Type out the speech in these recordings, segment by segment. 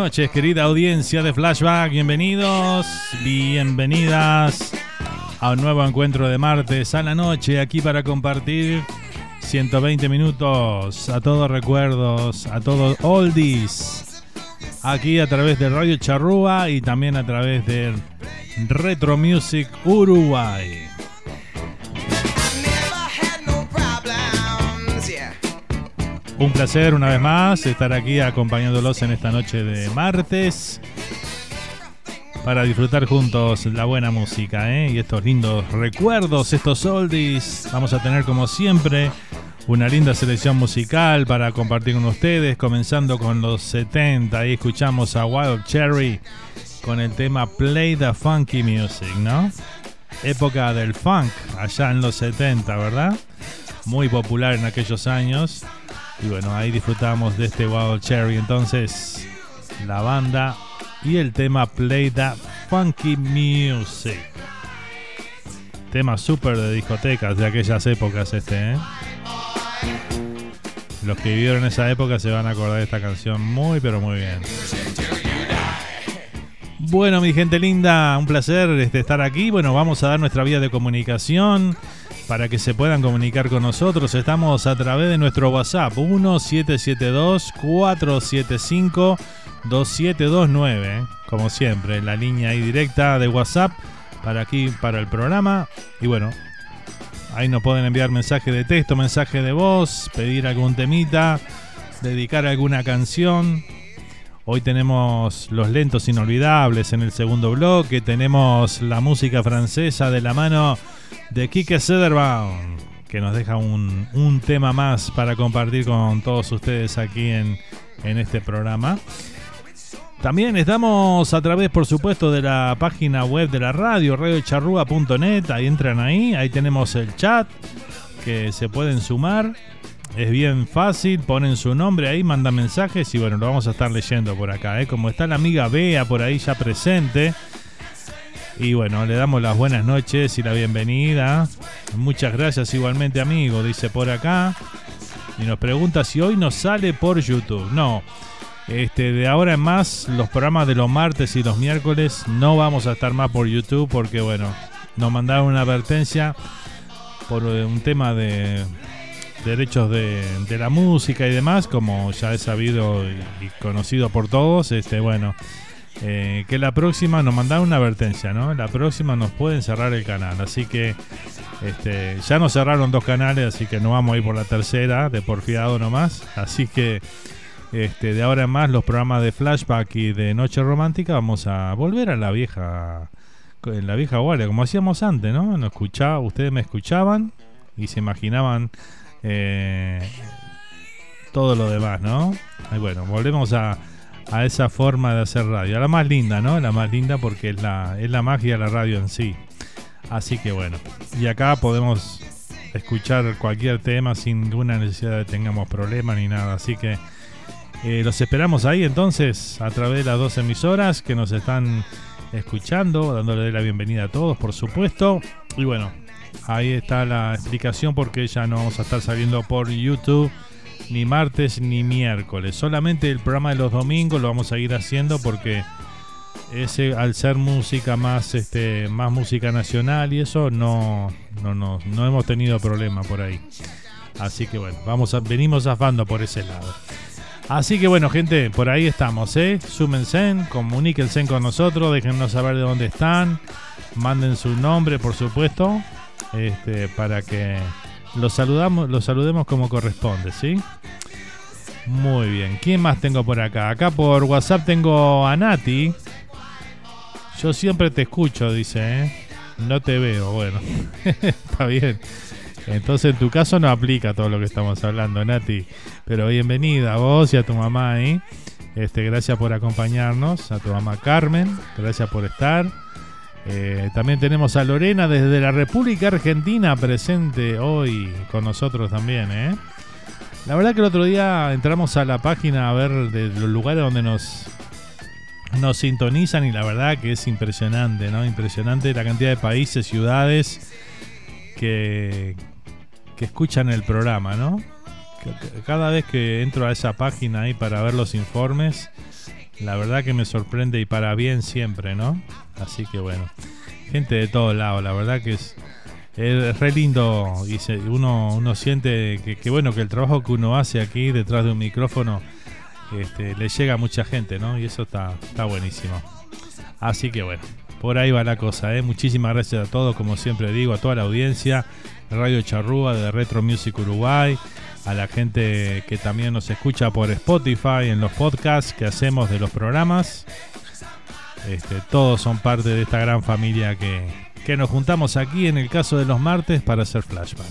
Noches, querida audiencia de Flashback. Bienvenidos, bienvenidas a un nuevo encuentro de martes a la noche aquí para compartir 120 minutos a todos recuerdos, a todos oldies. Aquí a través de Radio Charrúa y también a través de Retro Music Uruguay. Un placer una vez más estar aquí acompañándolos en esta noche de martes para disfrutar juntos la buena música ¿eh? y estos lindos recuerdos, estos oldies. Vamos a tener como siempre una linda selección musical para compartir con ustedes, comenzando con los 70. Ahí escuchamos a Wild Cherry con el tema Play the Funky Music, ¿no? Época del funk, allá en los 70, ¿verdad? Muy popular en aquellos años. Y bueno, ahí disfrutamos de este Wild Cherry. Entonces, la banda y el tema Play That Funky Music. Tema súper de discotecas de aquellas épocas este, ¿eh? Los que vivieron esa época se van a acordar de esta canción muy pero muy bien. Bueno, mi gente linda, un placer este, estar aquí. Bueno, vamos a dar nuestra vía de comunicación para que se puedan comunicar con nosotros. Estamos a través de nuestro WhatsApp 1772-475-2729. ¿eh? Como siempre, la línea ahí directa de WhatsApp para aquí, para el programa. Y bueno, ahí nos pueden enviar mensaje de texto, mensaje de voz, pedir algún temita, dedicar alguna canción. Hoy tenemos los lentos inolvidables en el segundo bloque. Tenemos la música francesa de la mano de Kike Sederbaum, que nos deja un, tema más para compartir con todos ustedes aquí en, en este programa. También estamos a través, por supuesto, de la página web de la radio, radiocharrúa.net. Ahí entran ahí, ahí tenemos el chat que se pueden sumar. Es bien fácil, ponen su nombre ahí, mandan mensajes y bueno, lo vamos a estar leyendo por acá. ¿eh? Como está la amiga Bea por ahí ya presente. Y bueno, le damos las buenas noches y la bienvenida. Muchas gracias igualmente amigo, dice por acá. Y nos pregunta si hoy nos sale por YouTube. No, este, de ahora en más, los programas de los martes y los miércoles no vamos a estar más por YouTube porque bueno, nos mandaron una advertencia por eh, un tema de derechos de, la música y demás, como ya es sabido y, conocido por todos, este bueno, eh, que la próxima nos mandaron una advertencia, ¿no? La próxima nos pueden cerrar el canal, así que este, ya nos cerraron dos canales, así que no vamos a ir por la tercera, de porfiado nomás, así que este, de ahora en más los programas de flashback y de noche romántica vamos a volver a la vieja la vieja guardia como hacíamos antes no no escuchaba ustedes me escuchaban y se imaginaban eh, todo lo demás, ¿no? Y bueno, volvemos a, a, esa forma de hacer radio. La más linda, ¿no? La más linda porque es la, es la magia de la radio en sí. Así que bueno, y acá podemos escuchar cualquier tema sin ninguna necesidad de que tengamos problemas ni nada. Así que eh, los esperamos ahí entonces a través de las dos emisoras que nos están escuchando, dándole la bienvenida a todos, por supuesto. Y bueno, Ahí está la explicación porque ya no vamos a estar saliendo por YouTube ni martes ni miércoles. Solamente el programa de los domingos lo vamos a ir haciendo porque ese al ser música más este más música nacional y eso no no no, no hemos tenido problema por ahí. Así que bueno, vamos a, venimos zafando por ese lado. Así que bueno, gente, por ahí estamos, ¿eh? Súmense, comuníquense con nosotros, déjennos saber de dónde están, manden su nombre, por supuesto, este, para que los saludamos, los saludemos como corresponde, ¿sí? Muy bien. ¿Quién más tengo por acá? Acá por WhatsApp tengo a Nati. Yo siempre te escucho, dice, ¿eh? No te veo, bueno. Está bien. Entonces en tu caso no aplica todo lo que estamos hablando, Nati. Pero bienvenida a vos y a tu mamá ahí. Este, gracias por acompañarnos, a tu mamá Carmen, gracias por estar. Eh, también tenemos a Lorena desde la República Argentina presente hoy con nosotros también. ¿eh? La verdad que el otro día entramos a la página a ver de los lugares donde nos, nos sintonizan y la verdad que es impresionante, ¿no? Impresionante la cantidad de países, ciudades que, que escuchan el programa, ¿no? Cada vez que entro a esa página ahí para ver los informes, la verdad que me sorprende y para bien siempre, ¿no? Así que bueno, gente de todos lados, la verdad que es, re lindo y uno, uno siente que, bueno, que el trabajo que uno hace aquí detrás de un micrófono este, le llega a mucha gente, ¿no? Y eso está, está buenísimo. Así que bueno, por ahí va la cosa, ¿eh? Muchísimas gracias a todos, como siempre digo, a toda la audiencia, Radio Charrúa de Retro Music Uruguay, a la gente que también nos escucha por Spotify en los podcasts que hacemos de los programas. Este, todos son parte de esta gran familia que, que nos juntamos aquí en el caso de los martes para hacer flashback.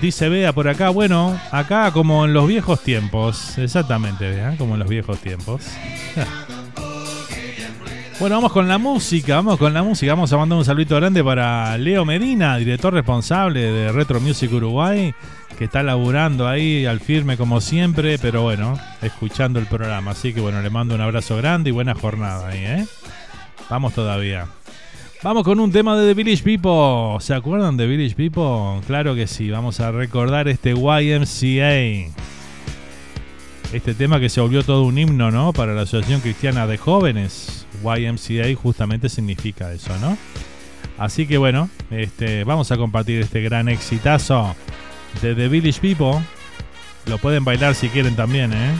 Dice Bea por acá, bueno, acá como en los viejos tiempos, exactamente, Bea, como en los viejos tiempos. Bueno, vamos con la música, vamos con la música. Vamos a mandar un saludo grande para Leo Medina, director responsable de Retro Music Uruguay, que está laburando ahí al firme como siempre, pero bueno, escuchando el programa. Así que bueno, le mando un abrazo grande y buena jornada ahí, ¿eh? Vamos todavía. Vamos con un tema de The Village People. ¿Se acuerdan de Village People? Claro que sí, vamos a recordar este YMCA. Este tema que se volvió todo un himno, ¿no? Para la Asociación Cristiana de Jóvenes. YMCA justamente significa eso, ¿no? Así que bueno, este, vamos a compartir este gran exitazo de The Village People. Lo pueden bailar si quieren también, ¿eh?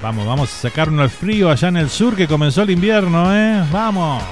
Vamos, vamos a sacarnos el frío allá en el sur que comenzó el invierno, ¿eh? Vamos.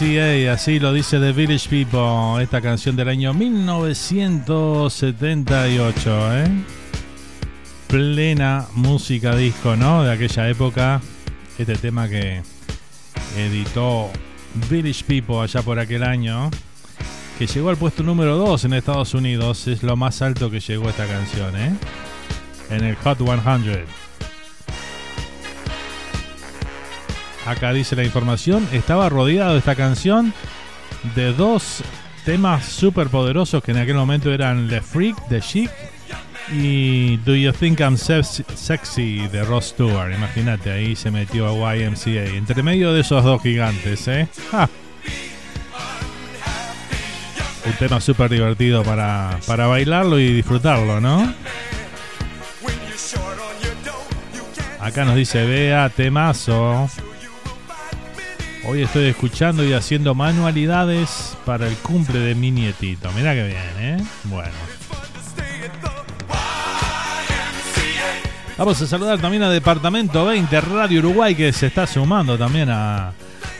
YMCA, así lo dice The Village People, esta canción del año 1978, ¿eh? Plena música disco, ¿no? De aquella época, este tema que editó Village People allá por aquel año, que llegó al puesto número 2 en Estados Unidos, es lo más alto que llegó esta canción, ¿eh? En el Hot 100. Acá dice la información, estaba rodeado esta canción de dos temas súper poderosos que en aquel momento eran The Freak, The Chic Y Do You Think I'm Sexy de Ross Stewart. Imagínate, ahí se metió a YMCA. Entre medio de esos dos gigantes, ¿eh? Un tema súper divertido para, para bailarlo y disfrutarlo, ¿no? Acá nos dice Bea, temazo. Hoy estoy escuchando y haciendo manualidades para el cumple de mi nietito. Mira que bien, ¿eh? Bueno. Vamos a saludar también a Departamento 20 Radio Uruguay que se está sumando también a,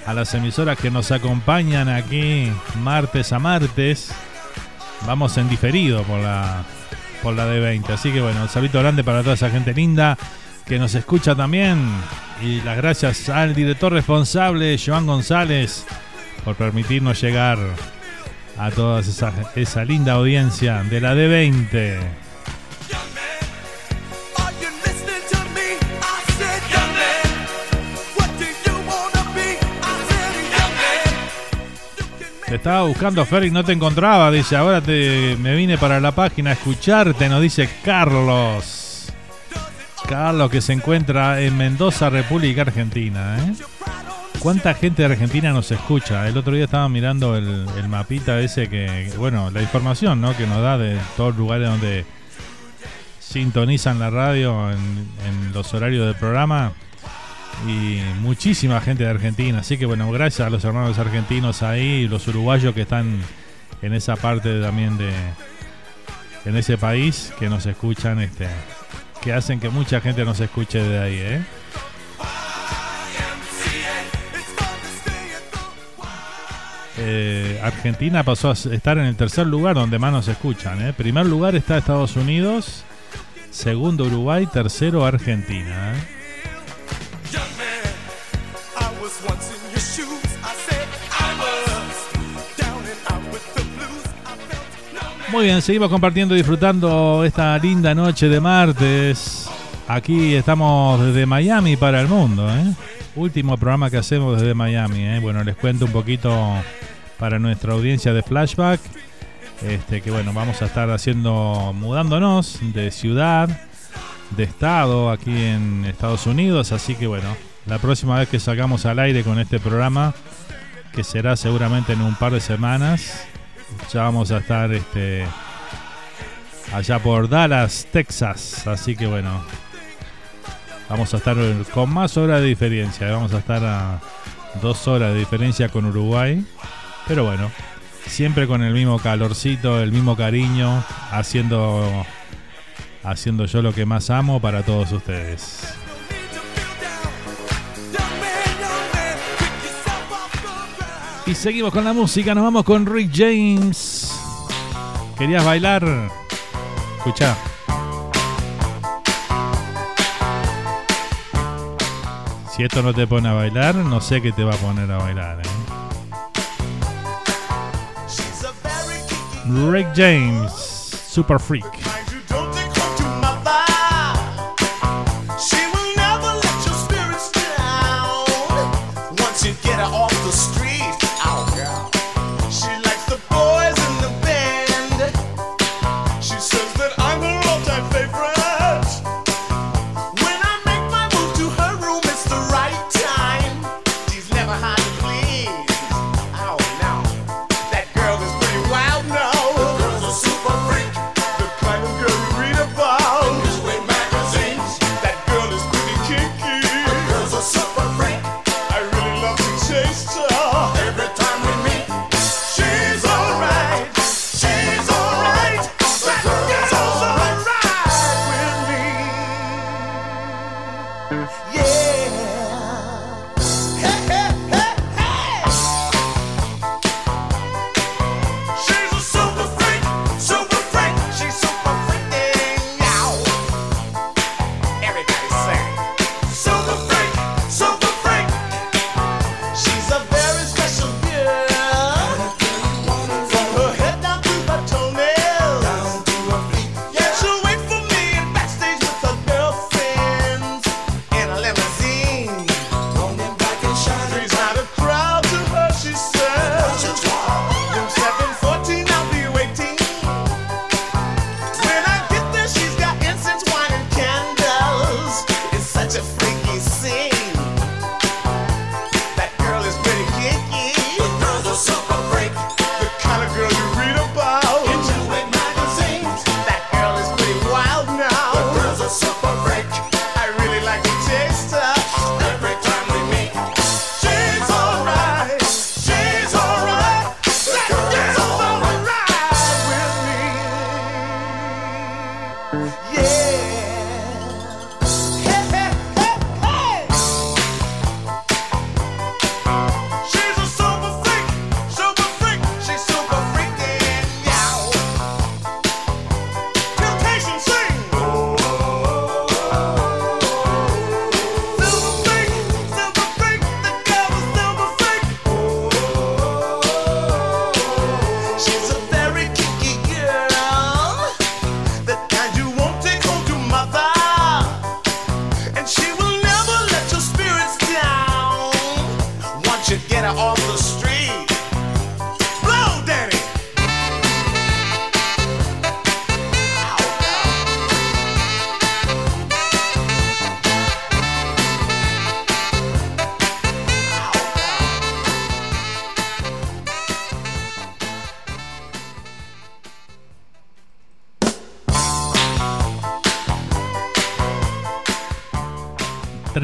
a las emisoras que nos acompañan aquí martes a martes. Vamos en diferido por la, por la de 20. Así que bueno, un saludo grande para toda esa gente linda que nos escucha también. Y las gracias al director responsable, Joan González, por permitirnos llegar a toda esa, esa linda audiencia de la D20. Te estaba buscando Fer y no te encontraba, dice, ahora te, me vine para la página a escucharte, nos dice Carlos. Carlos, que se encuentra en Mendoza, República Argentina. ¿eh? ¿Cuánta gente de Argentina nos escucha? El otro día estaba mirando el, mapita ese que, bueno, la información ¿no? que nos da de todos los lugares donde sintonizan la radio en, los horarios del programa y muchísima gente de Argentina. Así que bueno, gracias a los hermanos argentinos ahí, los uruguayos que están en esa parte también de en ese país que nos escuchan este que hacen que mucha gente nos escuche de ahí, ¿eh? ¿eh? Argentina pasó a estar en el tercer lugar donde más nos escuchan. ¿eh? Primer lugar está Estados Unidos, segundo Uruguay, tercero Argentina. ¿eh? Muy bien, seguimos compartiendo y disfrutando esta linda noche de martes. Aquí estamos desde Miami para el mundo. ¿eh? Último programa que hacemos desde Miami. ¿eh? Bueno, les cuento un poquito para nuestra audiencia de Flashback. Este, que bueno, vamos a estar haciendo, mudándonos de ciudad, de estado aquí en Estados Unidos. Así que bueno, la próxima vez que salgamos al aire con este programa, que será seguramente en un par de semanas, ya vamos a estar este, allá por Dallas, Texas. Así que bueno, vamos a estar con más horas de diferencia. Vamos a estar a dos horas de diferencia con Uruguay. Pero bueno, siempre con el mismo calorcito, el mismo cariño, haciendo, haciendo yo lo que más amo para todos ustedes. Y seguimos con la música, nos vamos con Rick James. ¿Querías bailar? Escucha. Si esto no te pone a bailar, no sé qué te va a poner a bailar. ¿eh? Rick James, Super Freak.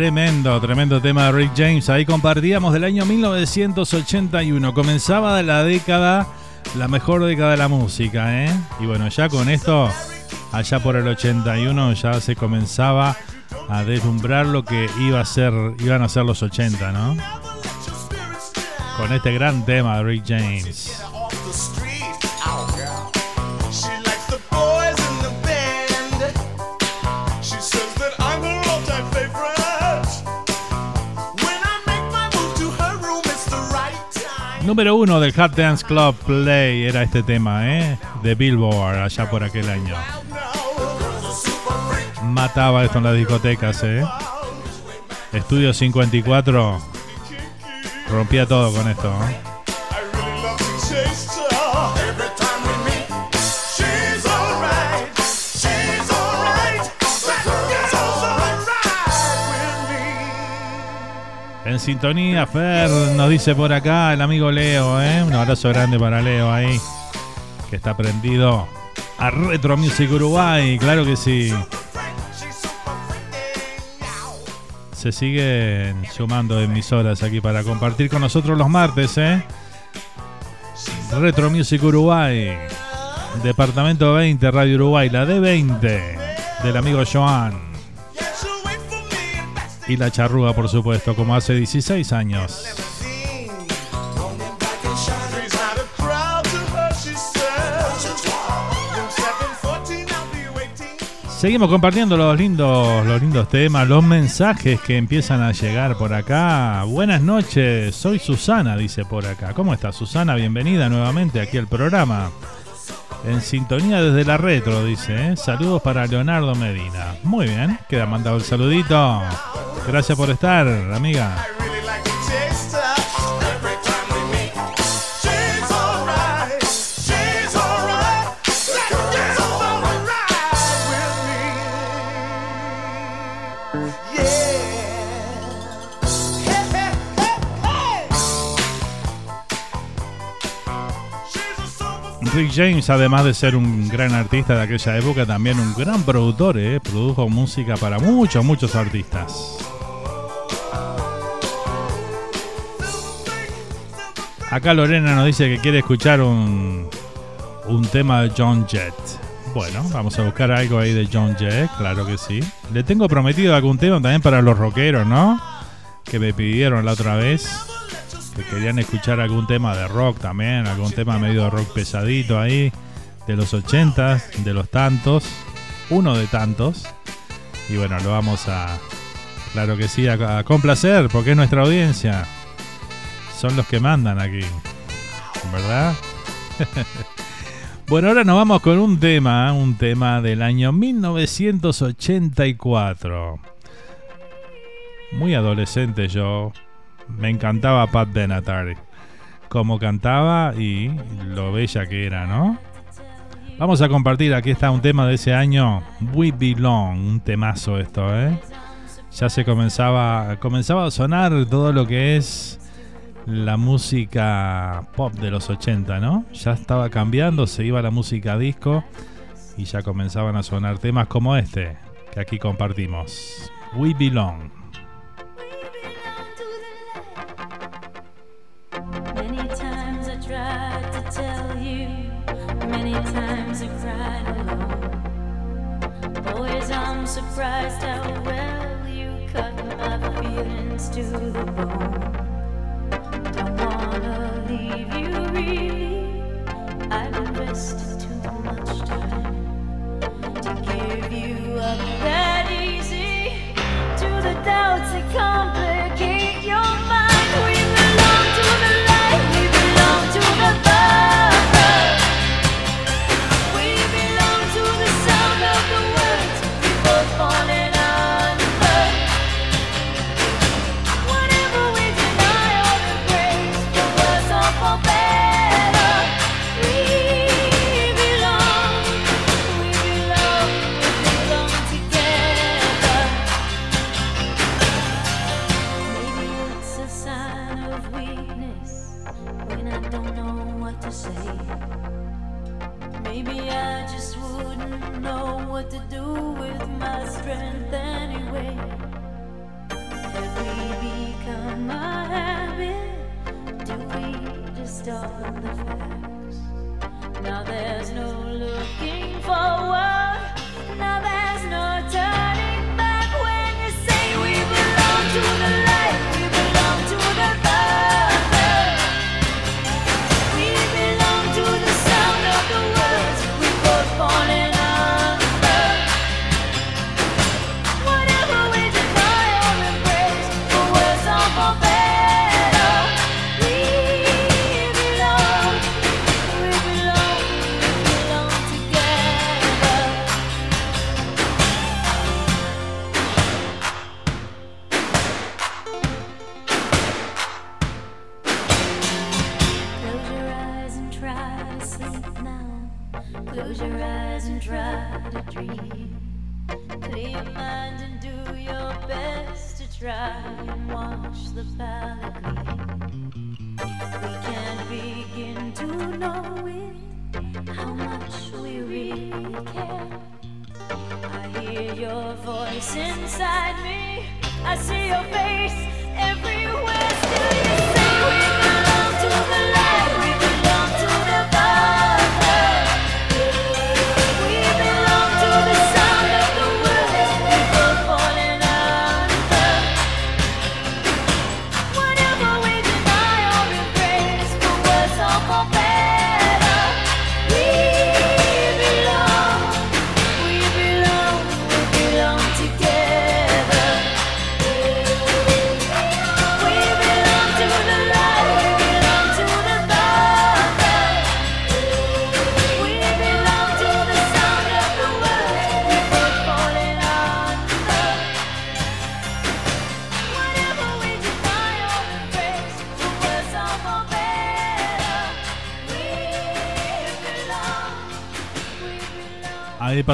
Tremendo, tremendo tema de Rick James. Ahí compartíamos del año 1981. Comenzaba la década, la mejor década de la música, ¿eh? Y bueno, ya con esto, allá por el 81 ya se comenzaba a deslumbrar lo que iba a ser, iban a ser los 80, ¿no? Con este gran tema de Rick James. Número uno del Hot Dance Club Play era este tema, ¿eh? De Billboard, allá por aquel año. Mataba esto en las discotecas, ¿eh? Estudio 54 rompía todo con esto, ¿eh? En sintonía, Fer nos dice por acá el amigo Leo, ¿eh? Un abrazo grande para Leo ahí, que está prendido a Retro Music Uruguay, claro que sí. Se siguen sumando emisoras aquí para compartir con nosotros los martes, ¿eh? Retro Music Uruguay, Departamento 20, Radio Uruguay, la D20 del amigo Joan y la charrúa, por supuesto, como hace 16 años. Seguimos compartiendo los lindos, los lindos temas, los mensajes que empiezan a llegar por acá. Buenas noches, soy Susana, dice por acá. ¿Cómo está Susana? Bienvenida nuevamente aquí al programa. En sintonía desde la retro, dice. ¿eh? Saludos para Leonardo Medina. Muy bien, queda mandado el saludito. Gracias por estar, amiga. Rick James, además de ser un gran artista de aquella época, también un gran productor, ¿eh? produjo música para muchos, muchos artistas. Acá Lorena nos dice que quiere escuchar un, un tema de John Jett. Bueno, vamos a buscar algo ahí de John Jett, claro que sí. Le tengo prometido algún tema también para los rockeros, ¿no? Que me pidieron la otra vez que querían escuchar algún tema de rock también, algún tema medio rock pesadito ahí, de los 80, de los tantos, uno de tantos. Y bueno, lo vamos a, claro que sí, a, complacer, porque es nuestra audiencia. Son los que mandan aquí, ¿verdad? bueno, ahora nos vamos con un tema, un tema del año 1984. Muy adolescente yo, me encantaba Pat Benatar. Como cantaba y lo bella que era, ¿no? Vamos a compartir, aquí está un tema de ese año, We Belong, un temazo esto, ¿eh? ya se comenzaba, comenzaba a sonar todo lo que es la música pop de los 80, ¿no? Ya estaba cambiando, se iba la música disco y ya comenzaban a sonar temas como este que aquí compartimos. We Belong. Surprised how well you cut my feelings to the bone. Don't wanna leave you really. I've invested too much time to give you up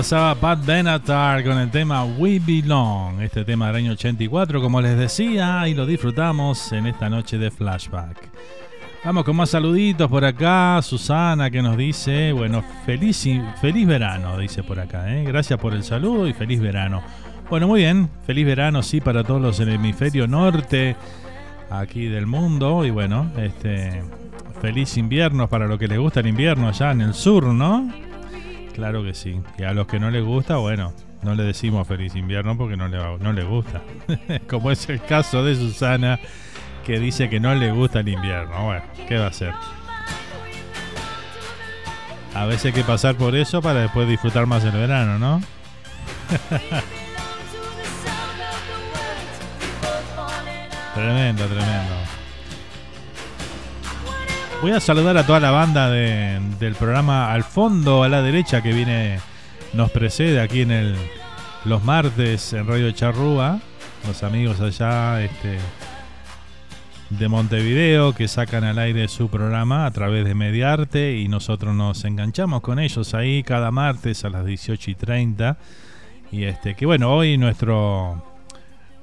pasaba Pat Benatar con el tema We Belong, este tema del año 84, como les decía, y lo disfrutamos en esta noche de flashback. Vamos con más saluditos por acá. Susana que nos dice, bueno, feliz, feliz verano, dice por acá. ¿eh? Gracias por el saludo y feliz verano. Bueno, muy bien, feliz verano, sí, para todos los en el hemisferio norte aquí del mundo. Y bueno, este feliz invierno para los que les gusta el invierno allá en el sur, ¿no? Claro que sí. Y a los que no les gusta, bueno, no le decimos feliz invierno porque no le, no le gusta. Como es el caso de Susana, que dice que no le gusta el invierno. Bueno, ¿qué va a hacer? A veces hay que pasar por eso para después disfrutar más el verano, ¿no? Tremendo, tremendo. Voy a saludar a toda la banda de- del programa al fondo, a la derecha, que viene, nos precede aquí en el los martes en Radio Charrúa. Los amigos allá este, de Montevideo que sacan al aire su programa a través de Mediarte y nosotros nos enganchamos con ellos ahí cada martes a las 18 y 30. Y este, que bueno, hoy nuestro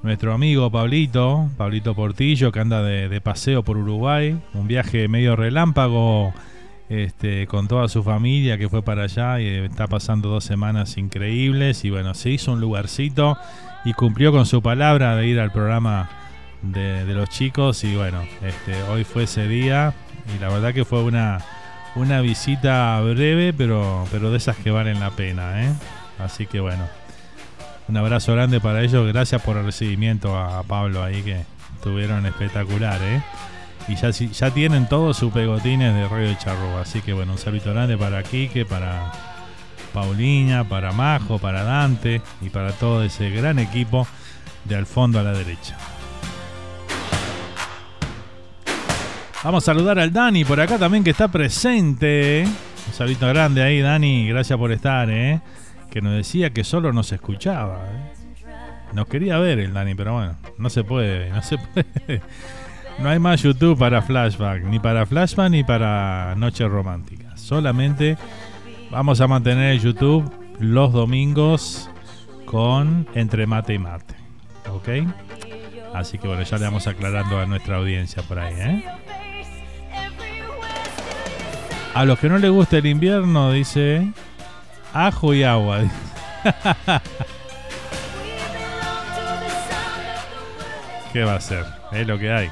nuestro amigo Pablito, Pablito Portillo, que anda de, paseo por Uruguay, un viaje medio relámpago este, con toda su familia que fue para allá y está pasando dos semanas increíbles y bueno, se hizo un lugarcito y cumplió con su palabra de ir al programa de, los chicos y bueno, este, hoy fue ese día y la verdad que fue una, una visita breve pero, pero de esas que valen la pena, ¿eh? así que bueno. Un abrazo grande para ellos. Gracias por el recibimiento a, Pablo ahí que estuvieron espectacular, ¿eh? Y ya, ya tienen todos sus pegotines de Radio Charro. Así que bueno, un saludo grande para Quique, para Pauliña, para Majo, para Dante y para todo ese gran equipo de al fondo a la derecha. Vamos a saludar al Dani por acá también que está presente. Un saludo grande ahí, Dani. Gracias por estar, ¿eh? Que nos decía que solo nos escuchaba. ¿eh? Nos quería ver el Dani, pero bueno, no se puede, no se puede. No hay más YouTube para Flashback, ni para Flashback ni para Noche Romántica. Solamente vamos a mantener YouTube los domingos con Entre Mate y Mate. ¿Ok? Así que bueno, ya le vamos aclarando a nuestra audiencia por ahí, ¿eh? A los que no les gusta el invierno, dice ajo y agua. ¿Qué va a ser? Es lo que hay.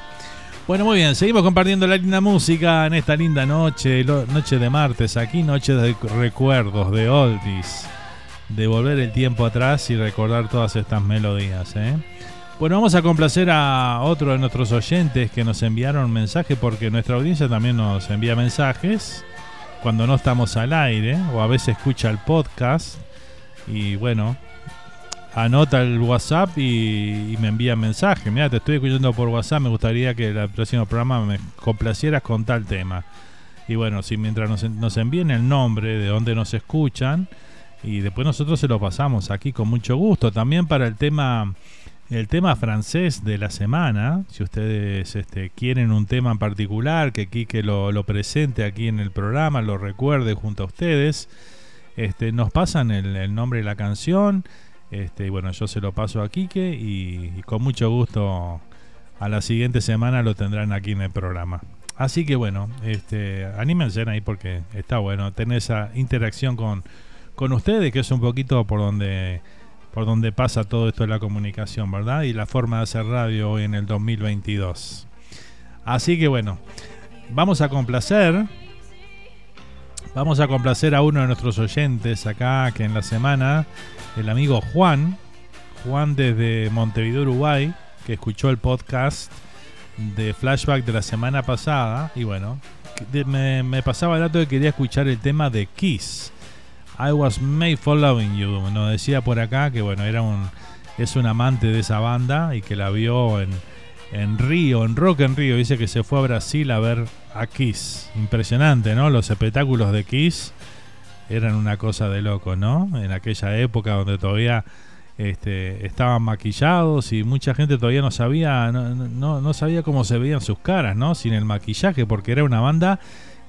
Bueno, muy bien, seguimos compartiendo la linda música en esta linda noche, noche de martes, aquí noche de recuerdos, de oldies, de volver el tiempo atrás y recordar todas estas melodías. ¿eh? Bueno, vamos a complacer a otro de nuestros oyentes que nos enviaron mensaje porque nuestra audiencia también nos envía mensajes cuando no estamos al aire o a veces escucha el podcast y bueno, anota el WhatsApp y, me envía mensaje. Mira, te estoy escuchando por WhatsApp, me gustaría que el próximo programa me complacieras con tal tema. Y bueno, si mientras nos, nos envíen el nombre de donde nos escuchan y después nosotros se lo pasamos aquí con mucho gusto. También para el tema el tema francés de la semana, si ustedes este, quieren un tema en particular, que Quique lo, presente aquí en el programa, lo recuerde junto a ustedes, este, nos pasan el, nombre de la canción, este, bueno, yo se lo paso a Quique y, con mucho gusto a la siguiente semana lo tendrán aquí en el programa. Así que bueno, este, anímense ahí porque está bueno tener esa interacción con, con ustedes, que es un poquito por donde por donde pasa todo esto de la comunicación, ¿verdad? Y la forma de hacer radio hoy en el 2022. Así que bueno, vamos a complacer. Vamos a complacer a uno de nuestros oyentes acá, que en la semana, el amigo Juan, Juan desde Montevideo, Uruguay, que escuchó el podcast de Flashback de la semana pasada. Y bueno, me, me pasaba el dato que quería escuchar el tema de Kiss. I was made for loving you. Nos decía por acá que bueno, era un es un amante de esa banda y que la vio en, en Río, en Rock en Río. Dice que se fue a Brasil a ver a Kiss. Impresionante, ¿no? Los espectáculos de Kiss eran una cosa de loco, ¿no? En aquella época donde todavía este, estaban maquillados y mucha gente todavía no sabía, no, no, no sabía cómo se veían sus caras, ¿no? Sin el maquillaje, porque era una banda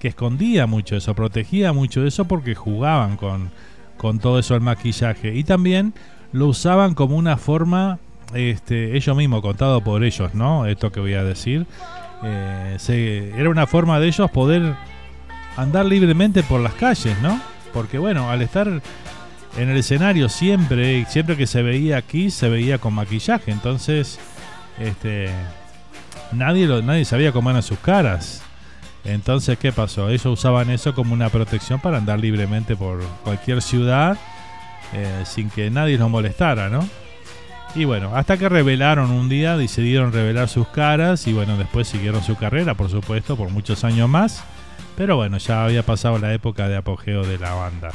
escondía mucho eso, protegía mucho eso porque jugaban con, con todo eso el maquillaje. Y también lo usaban como una forma, este, ellos mismos, contado por ellos, ¿no? Esto que voy a decir. Eh, era una forma de ellos poder andar libremente por las calles, ¿no? Porque bueno, al estar en el escenario siempre, siempre que se veía aquí, se veía con maquillaje. Entonces, este, nadie, nadie sabía cómo eran sus caras. Entonces, ¿qué pasó? Ellos usaban eso como una protección para andar libremente por cualquier ciudad eh, sin que nadie los molestara, ¿no? Y bueno, hasta que revelaron un día, decidieron revelar sus caras y bueno, después siguieron su carrera, por supuesto, por muchos años más. Pero bueno, ya había pasado la época de apogeo de la banda.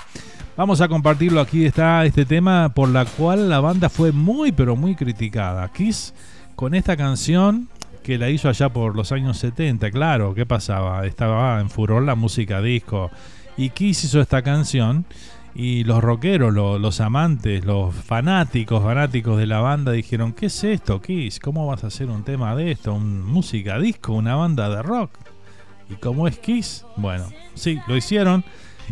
Vamos a compartirlo aquí, está este tema por la cual la banda fue muy pero muy criticada. Kiss con esta canción que la hizo allá por los años 70, claro, ¿qué pasaba? Estaba en furor la música disco. Y Kiss hizo esta canción y los rockeros, los, amantes, los fanáticos, fanáticos de la banda dijeron, ¿qué es esto, Kiss? ¿Cómo vas a hacer un tema de esto? ¿Un música disco? ¿Una banda de rock? ¿Y cómo es Kiss? Bueno, sí, lo hicieron.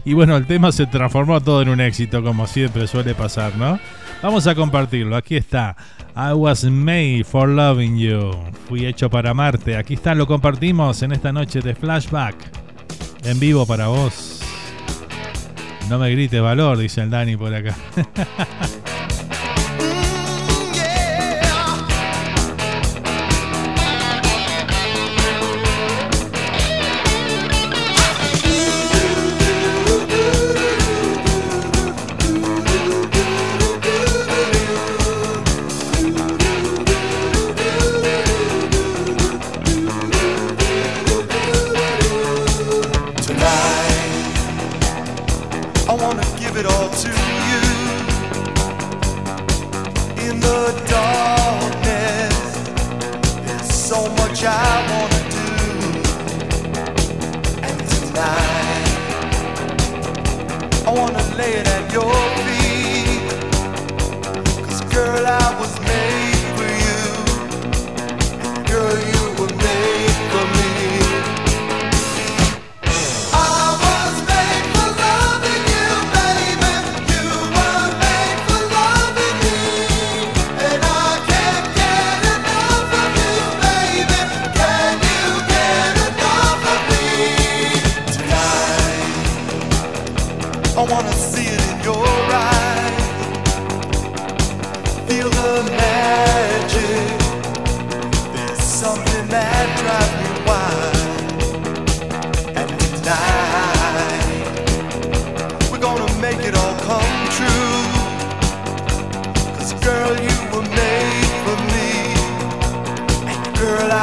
Y bueno, el tema se transformó todo en un éxito, como siempre suele pasar, ¿no? Vamos a compartirlo. Aquí está. I was made for loving you. Fui hecho para amarte. Aquí está, lo compartimos en esta noche de flashback. En vivo para vos. No me grites valor, dice el Dani por acá.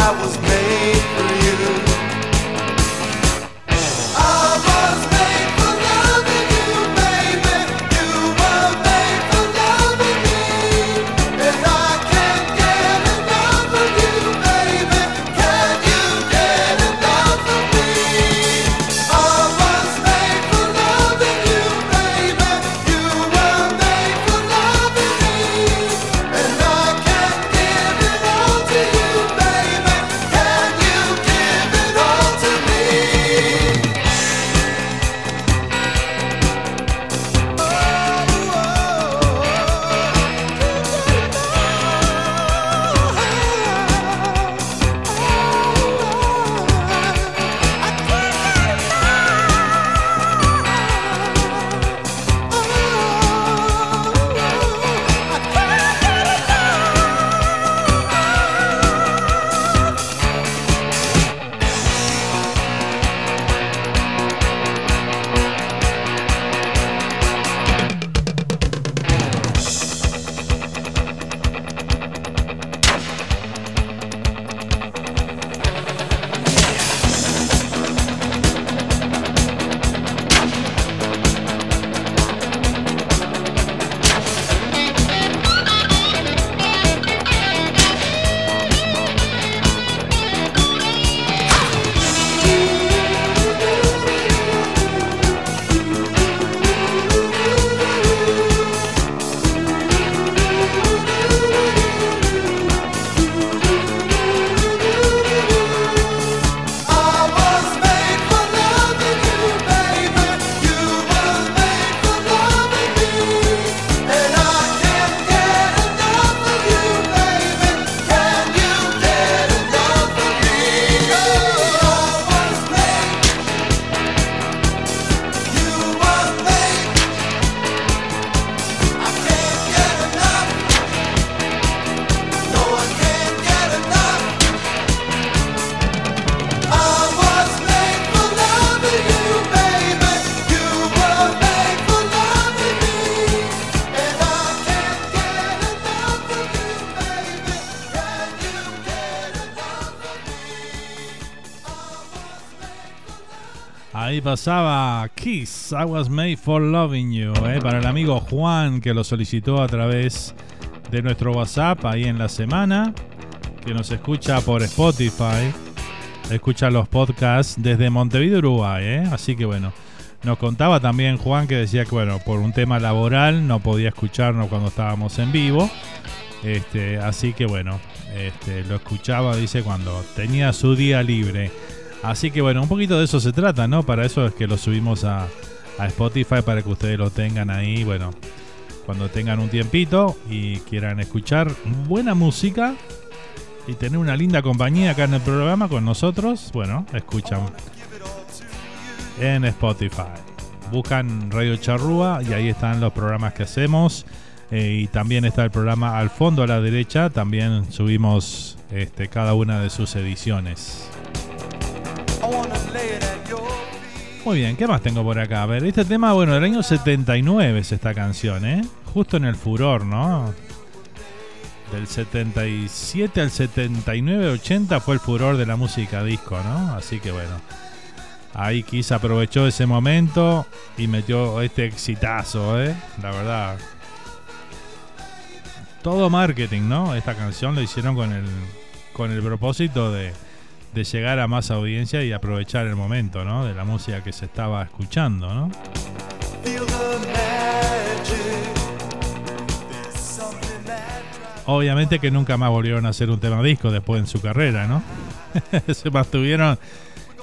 escravos pasaba Kiss, I Was Made for Loving You, eh, para el amigo Juan que lo solicitó a través de nuestro WhatsApp ahí en la semana, que nos escucha por Spotify, escucha los podcasts desde Montevideo, Uruguay, eh, así que bueno. Nos contaba también Juan que decía que bueno, por un tema laboral no podía escucharnos cuando estábamos en vivo. Este, así que bueno, este, lo escuchaba, dice, cuando tenía su día libre. Así que bueno, un poquito de eso se trata, ¿no? Para eso es que lo subimos a, a Spotify para que ustedes lo tengan ahí, bueno, cuando tengan un tiempito y quieran escuchar buena música y tener una linda compañía acá en el programa con nosotros, bueno, escuchan en Spotify. Buscan Radio Charrúa y ahí están los programas que hacemos. Eh, y también está el programa al fondo a la derecha. También subimos este, cada una de sus ediciones. Muy bien, ¿qué más tengo por acá? A ver, este tema, bueno, del año 79 es esta canción, ¿eh? Justo en el furor, ¿no? Del 77 al 79, 80 fue el furor de la música disco, ¿no? Así que bueno. Ahí Kiss aprovechó ese momento y metió este exitazo, ¿eh? La verdad. Todo marketing, ¿no? Esta canción lo hicieron con el, con el propósito de, de llegar a más audiencia y aprovechar el momento, ¿no? De la música que se estaba escuchando, ¿no? Obviamente que nunca más volvieron a hacer un tema disco después en su carrera, ¿no? se mantuvieron,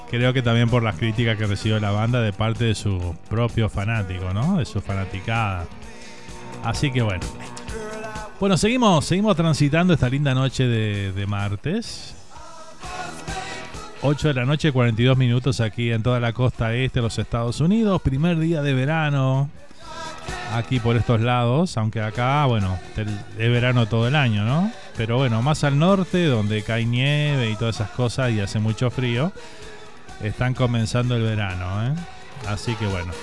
creo que también por las críticas que recibió la banda de parte de su propio fanático, ¿no? De su fanaticada. Así que bueno. Bueno, seguimos, seguimos transitando esta linda noche de, de martes. 8 de la noche, 42 minutos aquí en toda la costa este de los Estados Unidos. Primer día de verano aquí por estos lados, aunque acá, bueno, es verano todo el año, ¿no? Pero bueno, más al norte, donde cae nieve y todas esas cosas y hace mucho frío, están comenzando el verano, ¿eh? Así que bueno.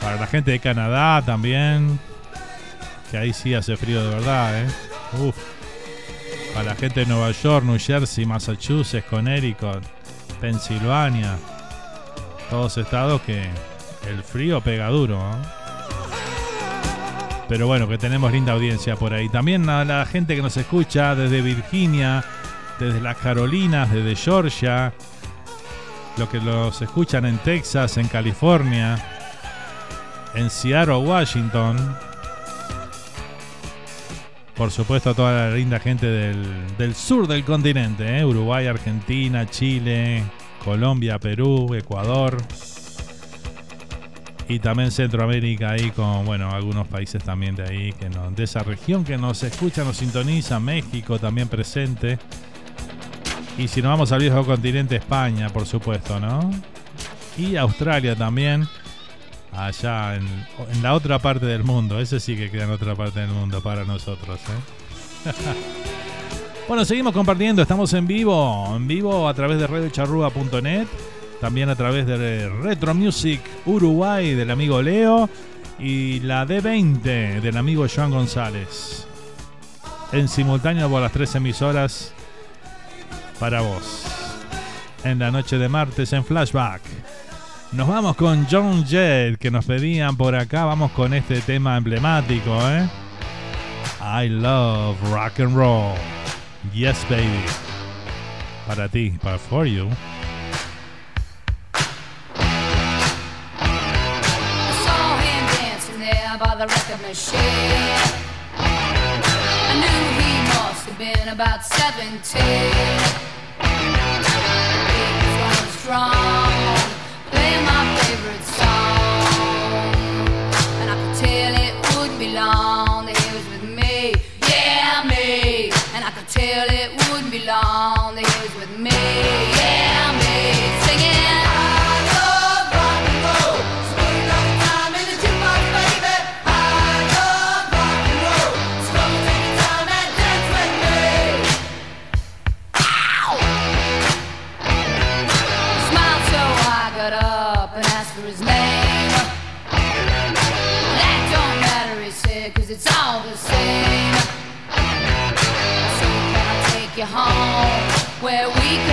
Para la gente de Canadá también, que ahí sí hace frío de verdad, ¿eh? Uf. Para la gente de Nueva York, New Jersey, Massachusetts, Connecticut, Pensilvania. Todos estados que el frío pega duro. Pero bueno, que tenemos linda audiencia por ahí. También a la gente que nos escucha desde Virginia, desde las Carolinas, desde Georgia. Los que los escuchan en Texas, en California, en Seattle, Washington por supuesto a toda la linda gente del, sur del continente, ¿eh? Uruguay, Argentina, Chile, Colombia, Perú, Ecuador y también Centroamérica ahí con bueno algunos países también de ahí que no, de esa región que nos escucha, nos sintoniza, México también presente y si nos vamos al viejo continente España por supuesto, ¿no? Y Australia también allá en, la otra parte del mundo. Ese sí que queda en otra parte del mundo para nosotros. ¿eh? bueno, seguimos compartiendo. Estamos en vivo, en vivo a través de radiocharrúa.net, también a través de Retro Music Uruguay del amigo Leo y la D20 del amigo Joan González. En simultáneo por las tres emisoras para vos. En la noche de martes en Flashback. Nos vamos con John Jett, que nos pedían por acá. Vamos con este tema emblemático, ¿eh? I love rock and roll. Yes, baby. Para ti, para for you. by the record machine. I knew he must have been about 17. He was strong. And I could tell it wouldn't be long that he was with me, you home where we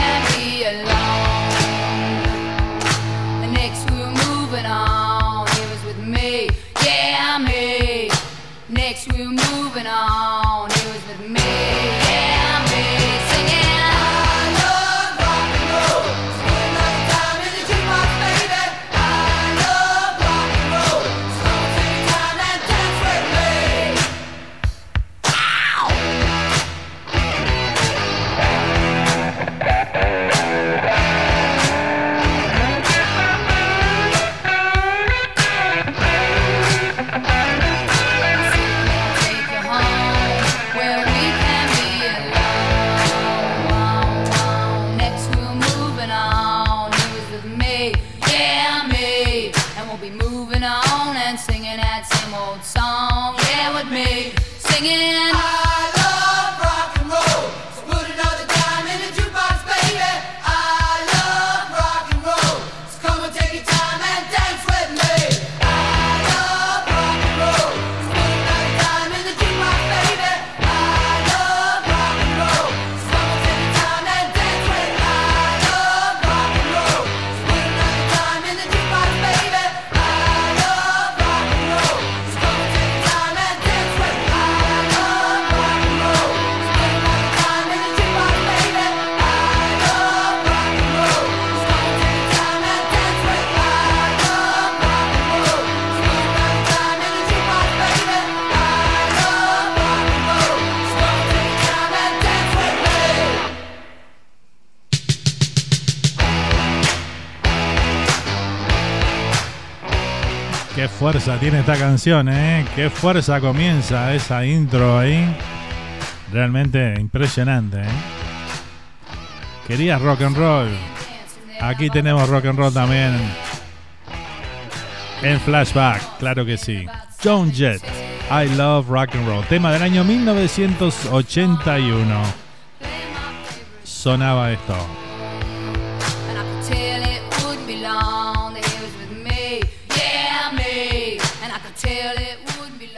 esta canción, ¿eh? Qué fuerza comienza esa intro ahí. Realmente impresionante, ¿eh? Querías rock and roll. Aquí tenemos rock and roll también. En flashback, claro que sí. John Jett, I Love Rock and Roll. Tema del año 1981. Sonaba esto.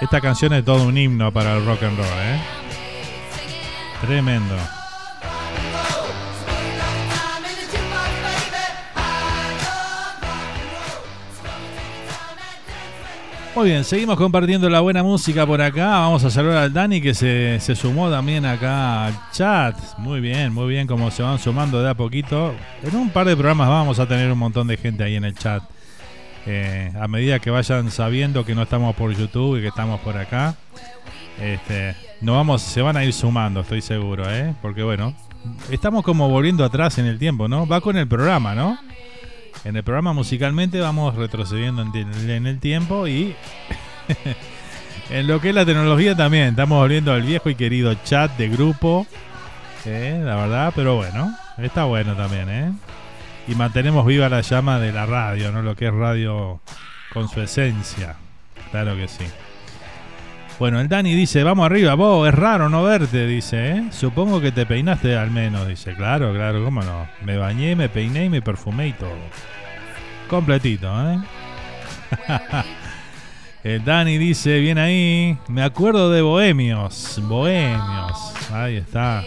Esta canción es todo un himno para el rock and roll, ¿eh? Tremendo. Muy bien, seguimos compartiendo la buena música por acá. Vamos a saludar al Dani que se, sumó también acá al chat. Muy bien, muy bien, como se van sumando de a poquito. En un par de programas vamos a tener un montón de gente ahí en el chat. Eh, a medida que vayan sabiendo que no estamos por YouTube y que estamos por acá, este, no vamos, se van a ir sumando, estoy seguro, ¿eh? Porque bueno, estamos como volviendo atrás en el tiempo, ¿no? Va con el programa, ¿no? En el programa musicalmente vamos retrocediendo en, el tiempo y en lo que es la tecnología también. Estamos volviendo al viejo y querido chat de grupo. ¿eh? la verdad, pero bueno, está bueno también, ¿eh? Y mantenemos viva la llama de la radio, ¿no? Lo que es radio con su esencia. Claro que sí. Bueno, el Dani dice, vamos arriba, vos, es raro no verte, dice, ¿eh? Supongo que te peinaste al menos, dice, claro, claro, cómo no. Me bañé, me peiné y me perfumé y todo. Completito, ¿eh? el Dani dice, bien ahí, me acuerdo de Bohemios, Bohemios, ahí está.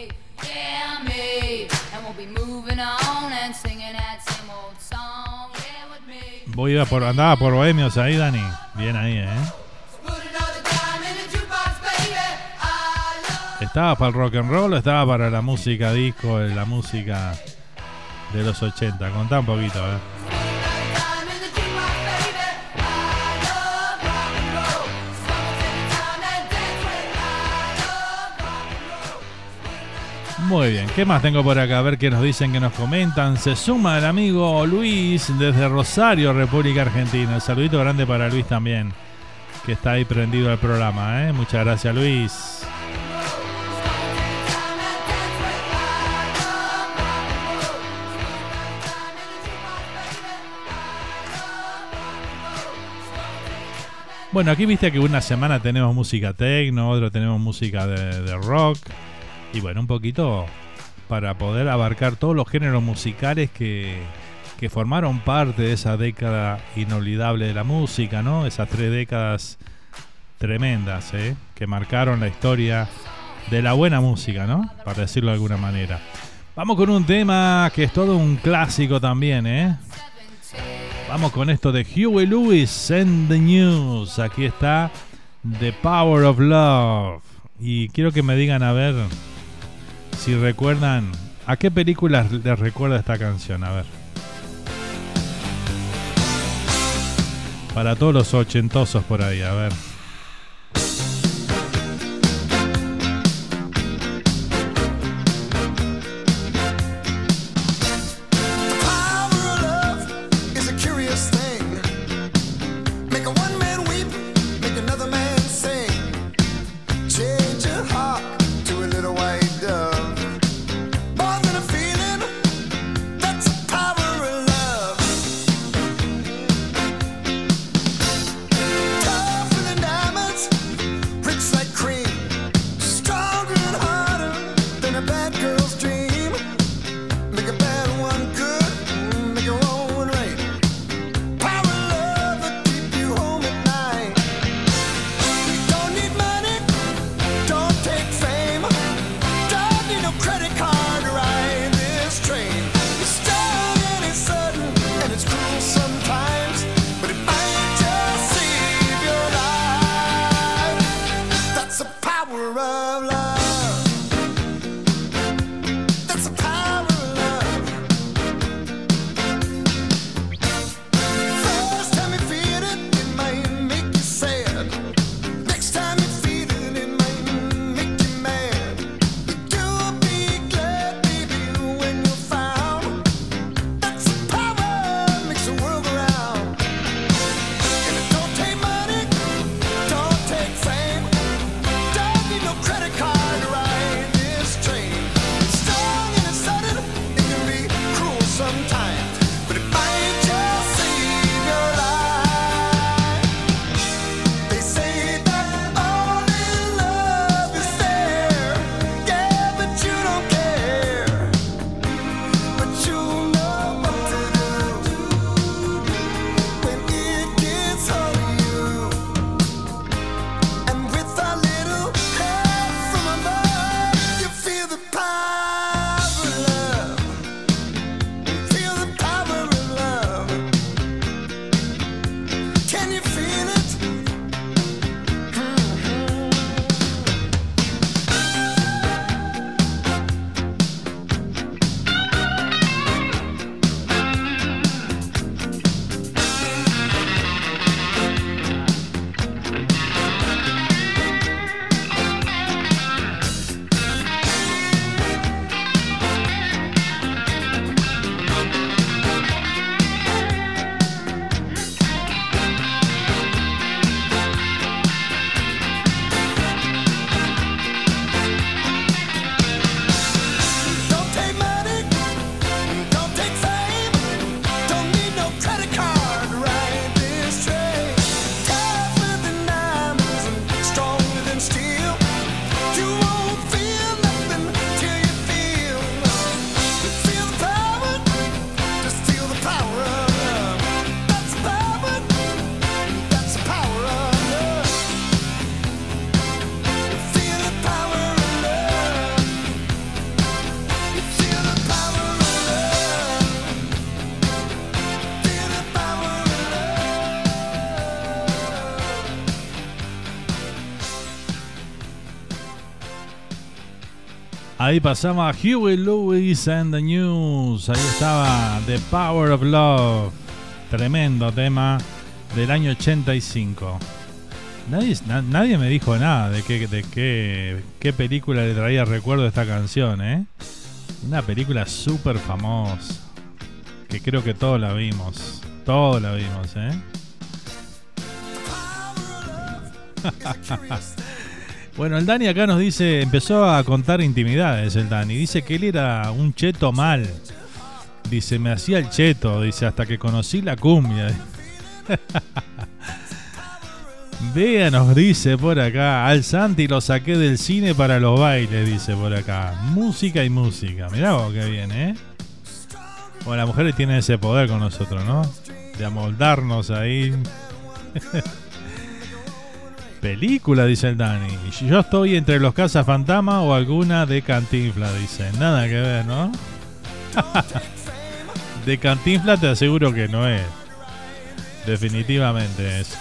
Voy por, andaba por Bohemios ahí, Dani. Bien ahí, ¿eh? ¿Estaba para el rock and roll o estaba para la música disco, la música de los 80? Contá un poquito, ¿eh? Muy bien, ¿qué más tengo por acá? A ver qué nos dicen, que nos comentan. Se suma el amigo Luis desde Rosario, República Argentina. Saludito grande para Luis también, que está ahí prendido al programa. ¿eh? Muchas gracias Luis. Bueno, aquí viste que una semana tenemos música techno, otra tenemos música de rock. Y bueno, un poquito para poder abarcar todos los géneros musicales que, que formaron parte de esa década inolvidable de la música, ¿no? Esas tres décadas tremendas, ¿eh? Que marcaron la historia de la buena música, ¿no? Para decirlo de alguna manera. Vamos con un tema que es todo un clásico también, ¿eh? Vamos con esto de Huey Lewis, Send the News. Aquí está The Power of Love. Y quiero que me digan a ver si recuerdan, ¿a qué películas les recuerda esta canción? A ver. Para todos los ochentosos por ahí, a ver. Ahí pasaba Huey Lewis and the News. Ahí estaba The Power of Love. Tremendo tema del año 85. Nadie, nadie me dijo nada de qué, película le traía recuerdo a esta canción, ¿eh? Una película súper famosa. Que creo que todos la vimos. Todos la vimos, ¿eh? Bueno, el Dani acá nos dice, empezó a contar intimidades el Dani. Dice que él era un cheto mal. Dice, me hacía el cheto, dice, hasta que conocí la cumbia. Vea, nos dice por acá, al Santi lo saqué del cine para los bailes, dice por acá. Música y música. Mirá vos qué bien, ¿eh? Bueno, las mujeres tienen ese poder con nosotros, ¿no? De amoldarnos ahí. película, dice el Dani. Yo estoy entre los Fantasma o alguna de Cantinfla, dice. Nada que ver, ¿no? de Cantinfla te aseguro que no es. Definitivamente es.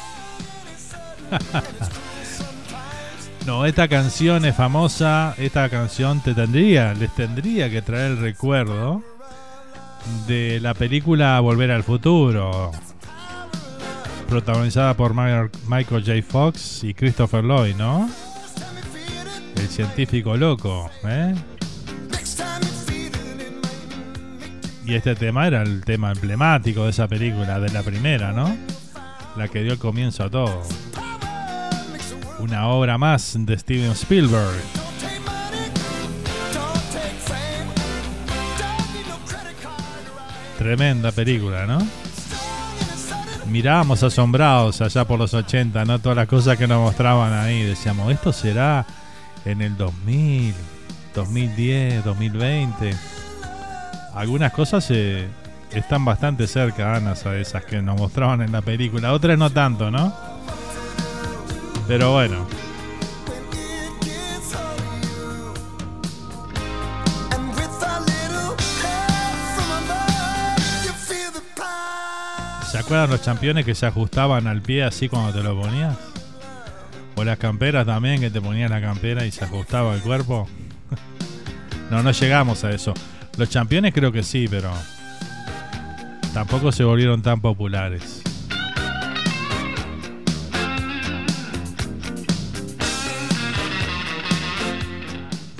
no, esta canción es famosa. Esta canción te tendría, les tendría que traer el recuerdo de la película Volver al Futuro protagonizada por Michael J. Fox y Christopher Lloyd, ¿no? El científico loco, ¿eh? Y este tema era el tema emblemático de esa película, de la primera, ¿no? La que dio el comienzo a todo. Una obra más de Steven Spielberg. Tremenda película, ¿no? Mirábamos asombrados allá por los 80, ¿no? Todas las cosas que nos mostraban ahí. Decíamos, esto será en el 2000, 2010, 2020. Algunas cosas eh, están bastante cerca, a esas que nos mostraban en la película. Otras no tanto, ¿no? Pero bueno. ¿Se acuerdan los campeones que se ajustaban al pie así cuando te lo ponías? O las camperas también, que te ponías la campera y se ajustaba el cuerpo. no, no llegamos a eso. Los campeones creo que sí, pero tampoco se volvieron tan populares.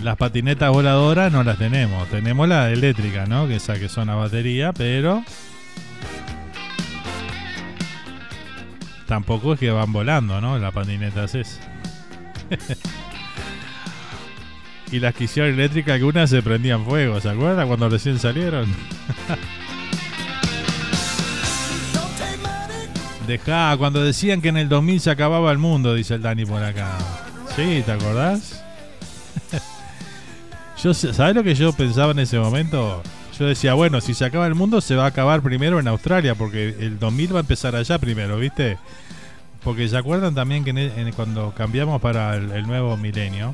Las patinetas voladoras no las tenemos. Tenemos la eléctrica, ¿no? Que esa que son a batería, pero Tampoco es que van volando, ¿no? La patineta es y las que hicieron eléctricas, algunas se prendían fuego, ¿se acuerdan cuando recién salieron? Deja, cuando decían que en el 2000 se acababa el mundo, dice el Dani por acá. Sí, ¿te acordás? yo, ¿Sabes lo que yo pensaba en ese momento? Yo decía, bueno, si se acaba el mundo, se va a acabar primero en Australia, porque el 2000 va a empezar allá primero, ¿viste? Porque se acuerdan también que cuando cambiamos para el, nuevo milenio,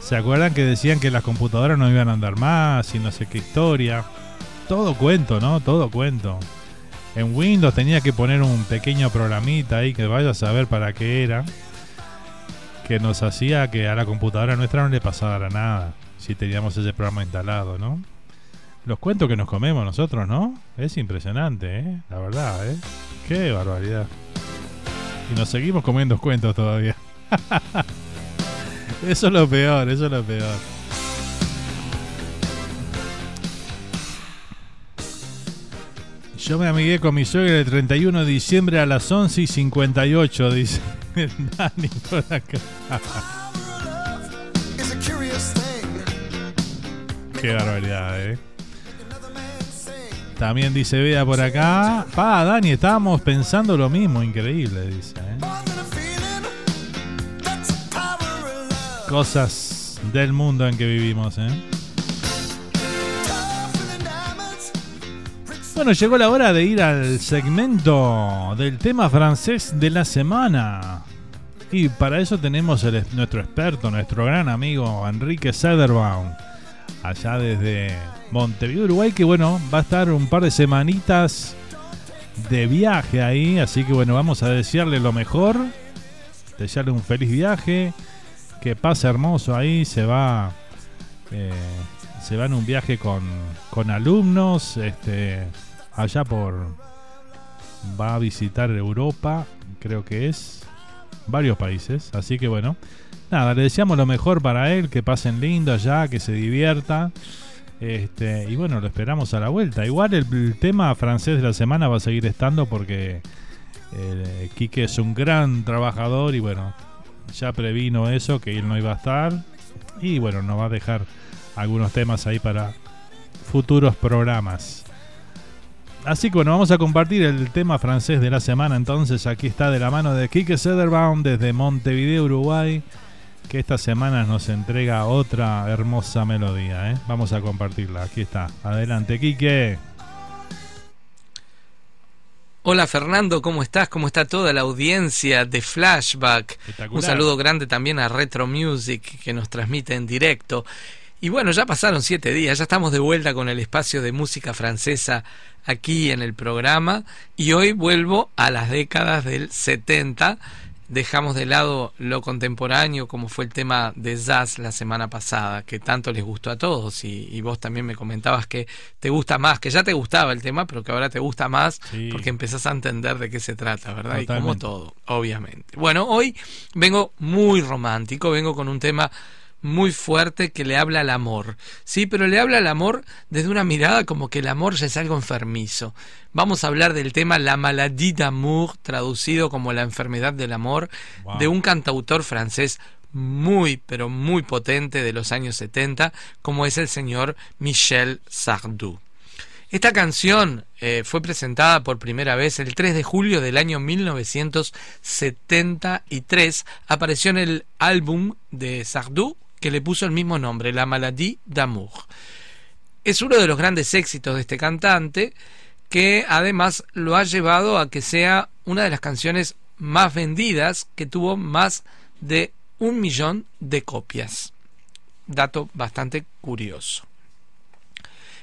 se acuerdan que decían que las computadoras no iban a andar más y no sé qué historia. Todo cuento, ¿no? Todo cuento. En Windows tenía que poner un pequeño programita ahí que vaya a saber para qué era. Que nos hacía que a la computadora nuestra no le pasara nada si teníamos ese programa instalado, ¿no? Los cuentos que nos comemos nosotros, ¿no? Es impresionante, ¿eh? La verdad, ¿eh? Qué barbaridad. Y nos seguimos comiendo cuentos todavía. eso es lo peor, eso es lo peor. Yo me amigué con mi suegra el 31 de diciembre a las 11 y 58, dice Dani por acá. Qué barbaridad, eh. También dice Vea por acá. Pa, Dani, estábamos pensando lo mismo, increíble, dice. ¿eh? Cosas del mundo en que vivimos, ¿eh? Bueno, llegó la hora de ir al segmento del tema francés de la semana. Y para eso tenemos nuestro experto, nuestro gran amigo Enrique Sederbaum, allá desde Montevideo, Uruguay, que bueno, va a estar un par de semanitas de viaje ahí, así que bueno, vamos a desearle lo mejor, desearle un feliz viaje, que pase hermoso ahí, se va eh, se va en un viaje con, con alumnos, este, allá por, va a visitar Europa, creo que es, varios países, así que bueno, nada, le deseamos lo mejor para él, que pasen lindo allá, que se divierta. Este, y bueno, lo esperamos a la vuelta. Igual el, tema francés de la semana va a seguir estando porque eh, Quique es un gran trabajador y bueno, ya previno eso, que él no iba a estar. Y bueno, nos va a dejar algunos temas ahí para futuros programas. Así que bueno, vamos a compartir el tema francés de la semana. Entonces, aquí está de la mano de Quique Sederbaum desde Montevideo, Uruguay, que esta semana nos entrega otra hermosa melodía. ¿eh? Vamos a compartirla. Aquí está. Adelante, Quique. Hola Fernando, ¿cómo estás? ¿Cómo está toda la audiencia de Flashback? Un saludo grande también a Retro Music que nos transmite en directo. Y bueno, ya pasaron siete días, ya estamos de vuelta con el espacio de música francesa aquí en el programa y hoy vuelvo a las décadas del 70 dejamos de lado lo contemporáneo como fue el tema de jazz la semana pasada, que tanto les gustó a todos y, vos también me comentabas que te gusta más, que ya te gustaba el tema, pero que ahora te gusta más porque empezás a entender de qué se trata, ¿verdad? Y como todo, obviamente. Bueno, hoy vengo muy romántico, vengo con un tema muy fuerte que le habla al amor. Sí, pero le habla al amor desde una mirada como que el amor ya es algo enfermizo. Vamos a hablar del tema La maladie d'amour, traducido como la enfermedad del amor, de un cantautor francés muy, pero muy potente de los años 70, como es el señor Michel Sardou. Esta canción eh, fue presentada por primera vez el 3 de julio del año 1973. Apareció en el álbum de Sardou que le puso el mismo nombre, La Maladie d'amour. Es uno de los grandes éxitos de este cantante que además lo ha llevado a que sea una de las canciones más vendidas, que tuvo más de un millón de copias. Dato bastante curioso.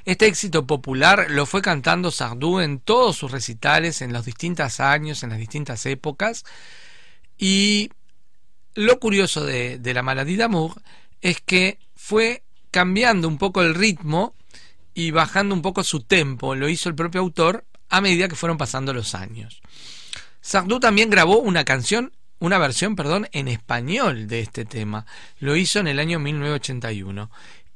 Este éxito popular lo fue cantando Sardou en todos sus recitales, en los distintos años, en las distintas épocas. Y lo curioso de, de la Maladie d'amour es que fue cambiando un poco el ritmo y bajando un poco su tempo, lo hizo el propio autor a medida que fueron pasando los años. Sardou también grabó una canción, una versión, perdón, en español de este tema. Lo hizo en el año 1981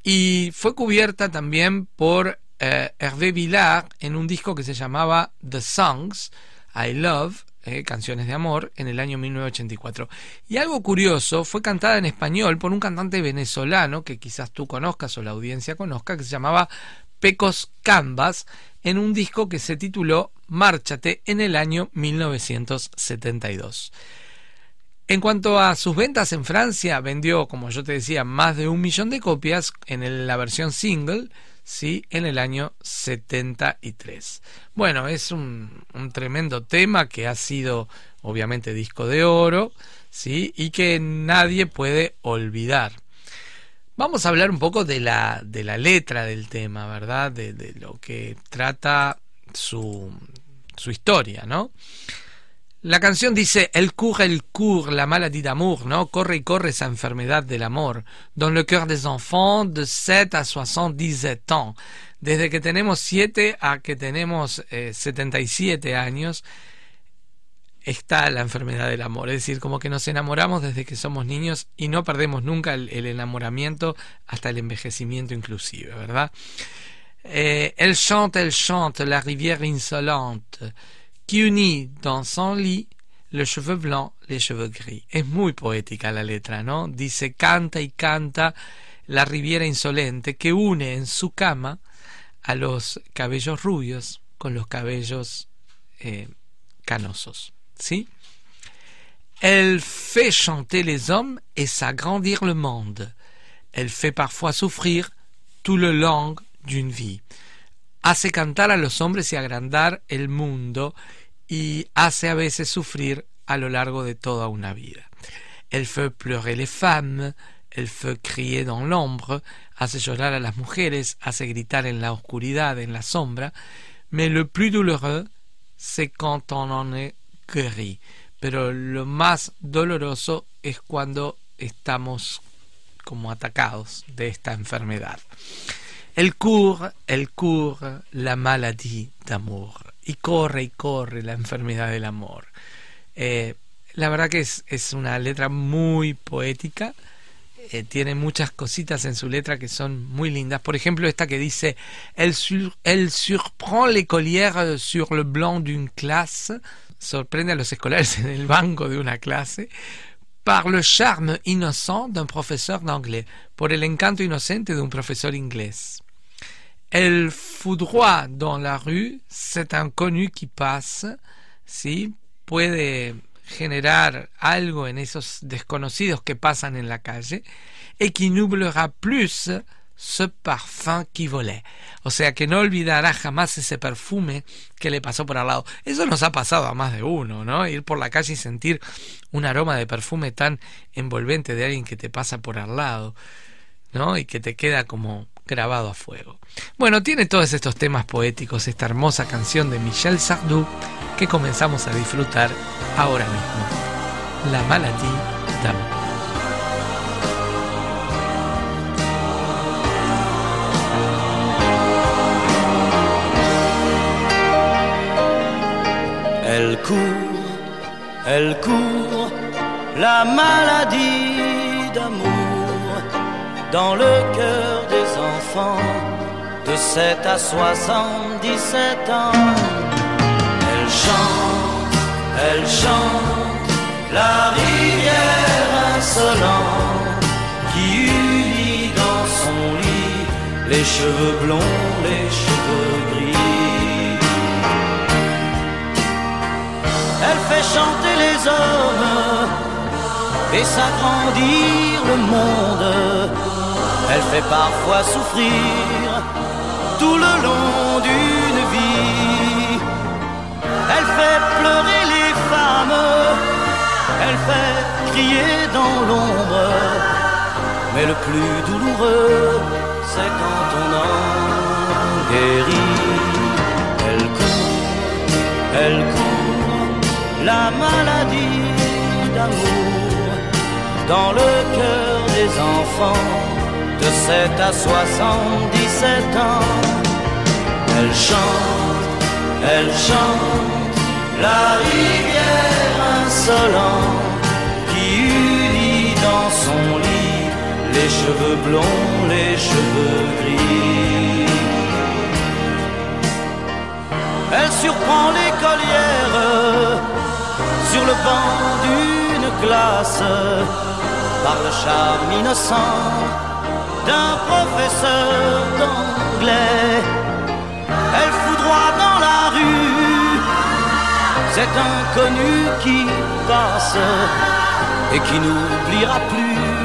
y fue cubierta también por eh, Hervé Villard en un disco que se llamaba The Songs I Love eh, Canciones de Amor, en el año 1984. Y algo curioso, fue cantada en español por un cantante venezolano que quizás tú conozcas o la audiencia conozca, que se llamaba Pecos Canvas, en un disco que se tituló Márchate en el año 1972. En cuanto a sus ventas en Francia, vendió, como yo te decía, más de un millón de copias en la versión single, ¿sí? en el año 73. Bueno, es un, un, tremendo tema que ha sido obviamente disco de oro ¿sí? y que nadie puede olvidar. Vamos a hablar un poco de la, de la letra del tema, ¿verdad? De, de lo que trata su, su historia, ¿no? La canción dice El court, el court, la maladie d'amour, ¿no? Corre y corre esa enfermedad del amor. Dans le cœur des enfants de 7 a 77 ans. Desde que tenemos 7 a que tenemos eh, 77 años, está la enfermedad del amor. Es decir, como que nos enamoramos desde que somos niños y no perdemos nunca el, enamoramiento hasta el envejecimiento inclusive, ¿verdad? Eh, elle chante, elle chante, la rivière insolente qui unit dans son lit los cheveux blancs, les cheveux gris. Es muy poética la letra, ¿no? Dice canta y canta la riviera insolente que une en su cama a los cabellos rubios con los cabellos eh, canosos, ¿sí? Elle fait chanter les hommes et s'agrandir le monde. Elle fait parfois souffrir tout le long d'une vie. Hace cantar a los hombres y agrandar el mundo y hace a veces sufrir a lo largo de toda una vida. Elle fait pleurer les femmes, elle fait crier dans l'ombre, hace llorar a las mujeres, hace gritar en la oscuridad, en la sombra, mais le plus douloureux, c'est quand on en est guéri. Pero lo más doloroso es cuando estamos como atacados de esta enfermedad. El cours, el cours, la maladie d'amour. Y corre y corre la enfermedad del amor. Eh, la verdad que es, es, una letra muy poética. Eh, tiene muchas cositas en su letra que son muy lindas. Por ejemplo, esta que dice Elle, sur, elle surprend l'écolière sur le blanc d'une classe. Sorprende a los escolares en el banco de una clase par le charme innocent d'un professeur d'anglais, por el encanto inocente de un profesor inglés. El foudroie dans la rue, cet inconnu qui passe, ¿sí? puede generar algo en esos desconocidos que pasan en la calle, et qui n'oubliera plus ce parfum qui volait. O sea que no olvidará jamás ese perfume que le pasó por al lado. Eso nos ha pasado a más de uno, ¿no? Ir por la calle y sentir un aroma de perfume tan envolvente de alguien que te pasa por al lado, ¿no? Y que te queda como grabado a fuego. Bueno, tiene todos estos temas poéticos, esta hermosa canción de Michel Sardou que comenzamos a disfrutar ahora mismo. La maladie d'amour. Elle court, elle court, la maladie d'amour dans le cœur des de 7 à 77 ans. Elle chante, elle chante, la rivière insolente qui unit dans son lit les cheveux blonds, les cheveux gris. Elle fait chanter les hommes et s'agrandir le monde. Elle fait parfois souffrir tout le long d'une vie. Elle fait pleurer les femmes, elle fait crier dans l'ombre. Mais le plus douloureux, c'est quand on en guérit. Elle court, elle court la maladie d'amour dans le cœur des enfants de 7 à 77 ans. Elle chante, elle chante la rivière insolente qui unit dans son lit les cheveux blonds, les cheveux gris. Elle surprend l'écolière sur le banc d'une classe par le charme innocent d'un professeur d'anglais. Elle foudroie dans la rue cet inconnu qui passe et qui n'oubliera plus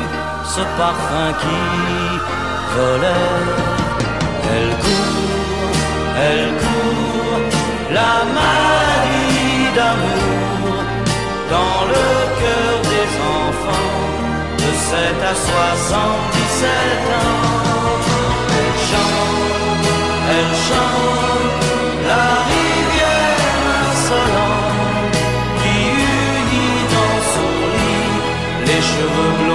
ce parfum qui volait. Elle court, elle court, la maladie d'amour dans le cœur 7 à 77 ans. Elle chante, elle chante la rivière insolente qui unit dans son lit les cheveux blonds,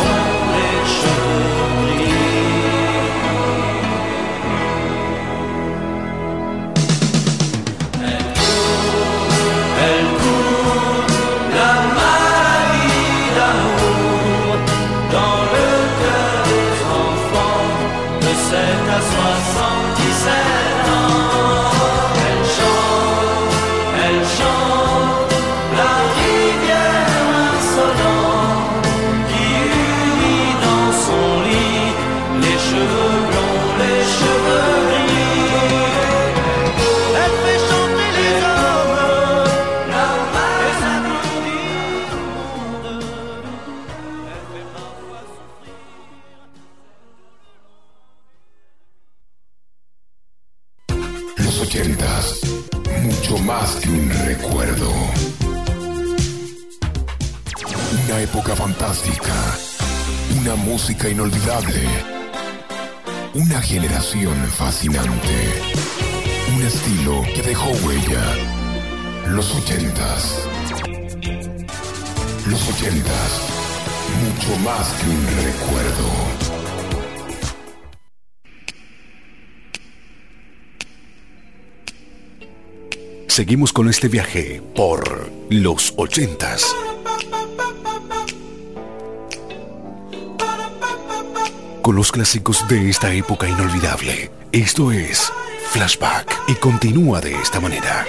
fantástica, una música inolvidable, una generación fascinante, un estilo que dejó huella. Los ochentas. Los ochentas, mucho más que un recuerdo. Seguimos con este viaje por los ochentas. Con los clásicos de esta época inolvidable. Esto es Flashback y continúa de esta manera.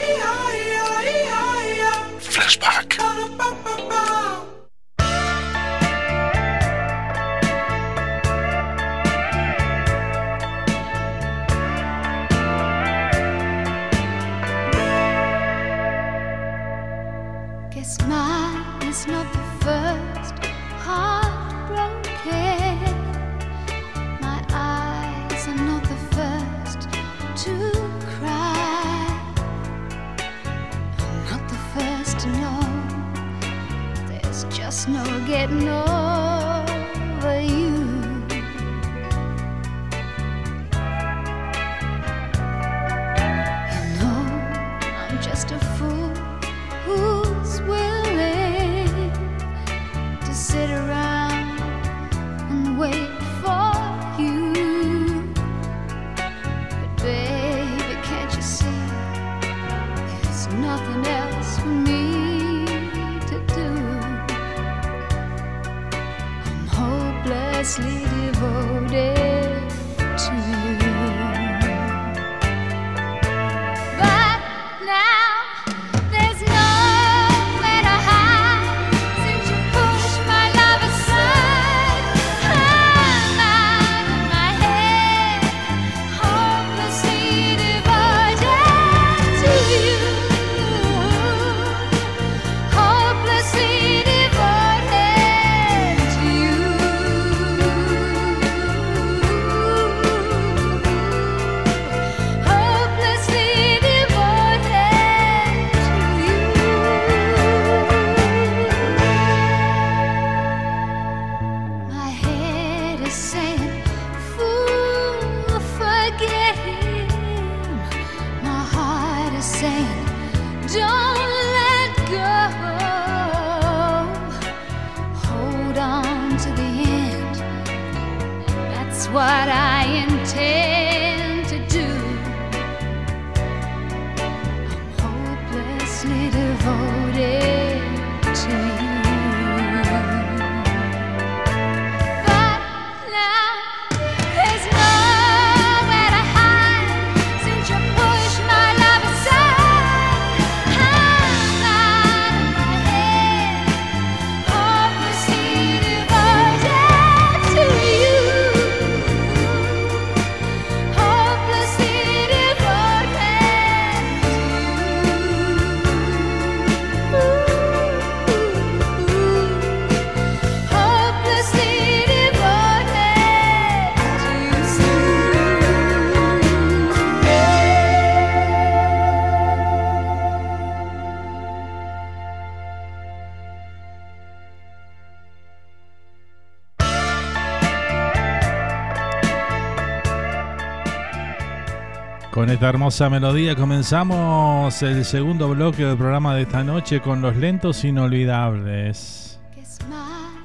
Esta hermosa melodía comenzamos el segundo bloque del programa de esta noche con los lentos inolvidables.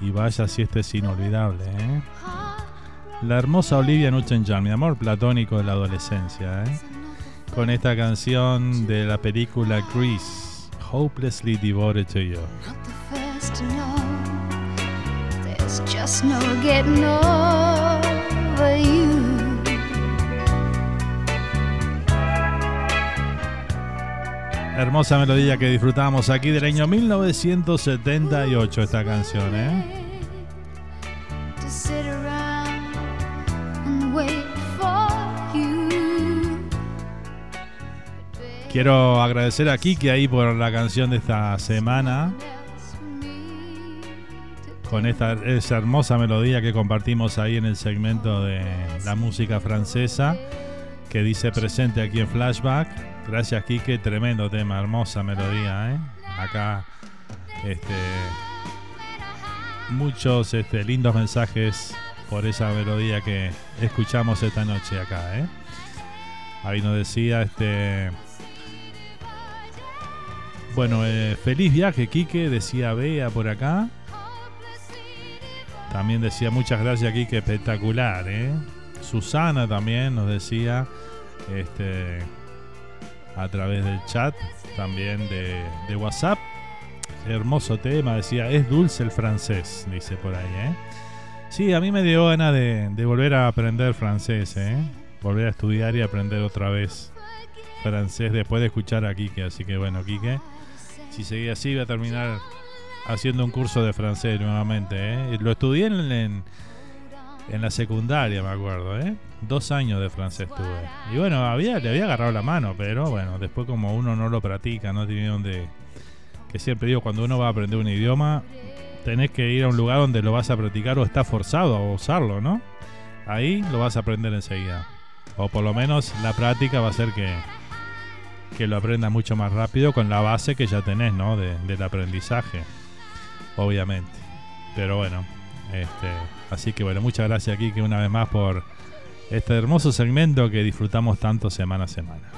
Y vaya si este es inolvidable, ¿eh? La hermosa Olivia Newton-John, mi amor platónico de la adolescencia, ¿eh? Con esta canción de la película Grease, Hopelessly Devoted to You. Hermosa melodía que disfrutamos aquí del año 1978 esta canción, ¿eh? Quiero agradecer a Kiki ahí por la canción de esta semana. Con esta esa hermosa melodía que compartimos ahí en el segmento de la música francesa que dice presente aquí en Flashback. Gracias, Kike. Tremendo tema, hermosa melodía, ¿eh? Acá, este, muchos este, lindos mensajes por esa melodía que escuchamos esta noche acá, ¿eh? Ahí nos decía, este, bueno, eh, feliz viaje, Quique, decía Bea por acá. También decía muchas gracias, Quique, espectacular, ¿eh? Susana también nos decía, este a través del chat, también de, WhatsApp. Hermoso tema, decía, es dulce el francés, dice por ahí, ¿eh? Sí, a mí me dio ganas de, de volver a aprender francés, ¿eh? Volver a estudiar y aprender otra vez francés después de escuchar a Quique. Así que bueno, Quique, si seguía así voy a terminar haciendo un curso de francés nuevamente. ¿eh? Lo estudié en, en, en la secundaria, me acuerdo. ¿eh? Dos años de francés tuve. Y bueno, había, le había agarrado la mano, pero bueno, después como uno no lo practica, no tiene donde... Que siempre digo, cuando uno va a aprender un idioma, tenés que ir a un lugar donde lo vas a practicar o está forzado a usarlo, ¿no? Ahí lo vas a aprender enseguida. O por lo menos la práctica va a hacer que, que lo aprenda mucho más rápido con la base que ya tenés, ¿no? De, del aprendizaje, obviamente. Pero bueno, este, así que bueno, muchas gracias que una vez más por este hermoso segmento que disfrutamos tanto semana a semana.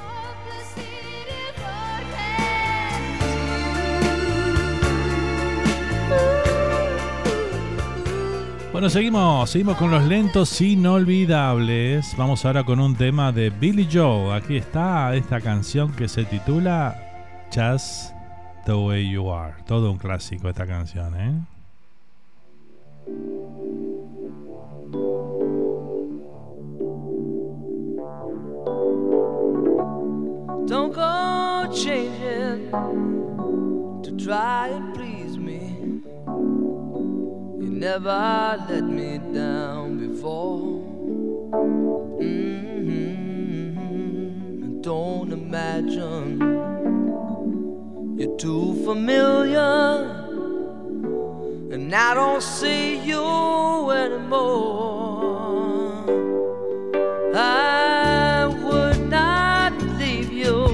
Bueno, seguimos, seguimos con los lentos inolvidables. Vamos ahora con un tema de Billy Joe. Aquí está esta canción que se titula Just the Way You Are. Todo un clásico esta canción, ¿eh? Don't go changing to try and please me. You never let me down before. Mm-hmm. Don't imagine you're too familiar, and I don't see you anymore. I would not leave you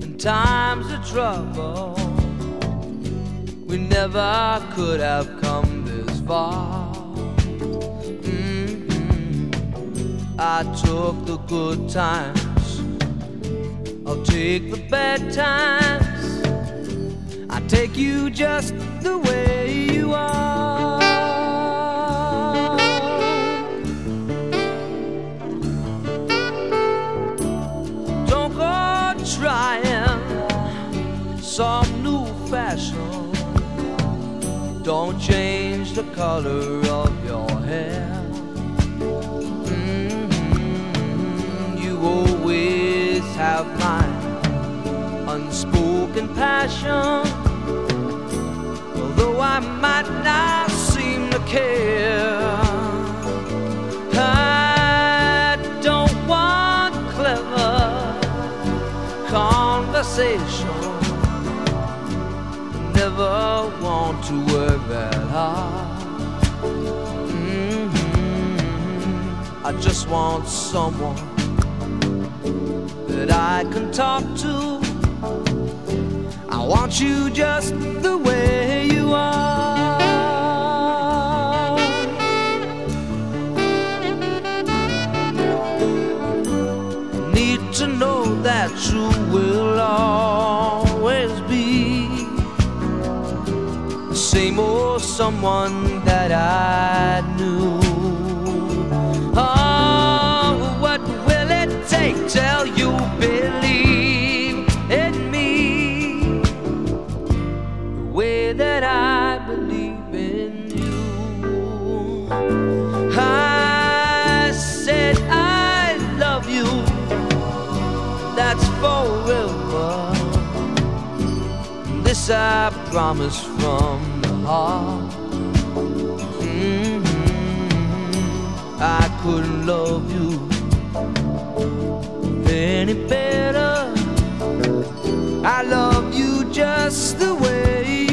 in times of trouble. We never could have come this far. Mhm. I took the good times, I'll take the bad times. I take you just the way are. Don't go trying some new fashion. Don't change the color of your hair. Mhm, You always have my unspoken passion. Although I might not seem to care. I don't want clever conversation. Never want to work that hard. Mhm. I just want someone that I can talk to. I want you just the way you are. Need to know that you will always be the same old someone that I knew. Oh, what will it take till you believe forever. This I promise from the heart. Mhm. I couldn't love you any better. I love you just the way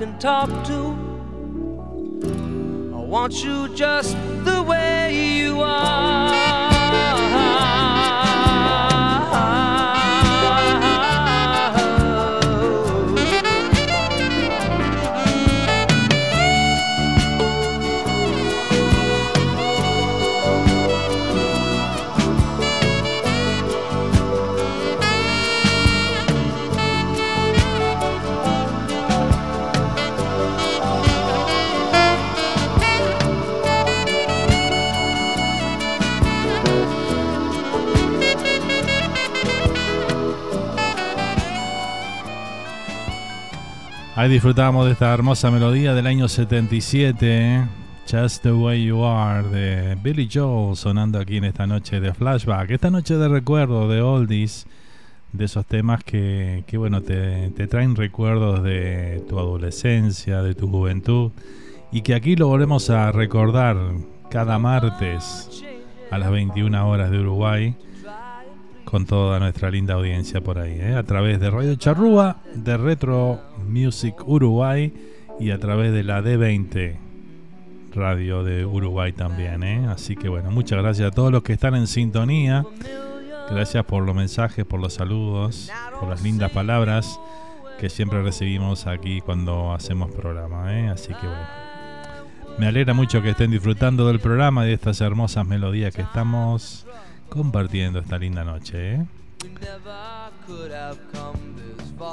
can talk to. I want you just the way you are. Ahí disfrutamos de esta hermosa melodía del año 77, ¿eh? Just the Way You Are, de Billy Joel, sonando aquí en esta noche de flashback, esta noche de recuerdo de oldies, de esos temas que, que bueno, te, te traen recuerdos de tu adolescencia, de tu juventud, y que aquí lo volvemos a recordar cada martes a las 21 horas de Uruguay con toda nuestra linda audiencia por ahí, ¿eh? a través de Radio Charrúa, de Retro Music Uruguay y a través de la D20 Radio de Uruguay también. ¿eh? Así que bueno, muchas gracias a todos los que están en sintonía. Gracias por los mensajes, por los saludos, por las lindas palabras que siempre recibimos aquí cuando hacemos programa. ¿eh? Así que bueno. Me alegra mucho que estén disfrutando del programa y de estas hermosas melodías que estamos compartiendo esta linda noche. ¿eh?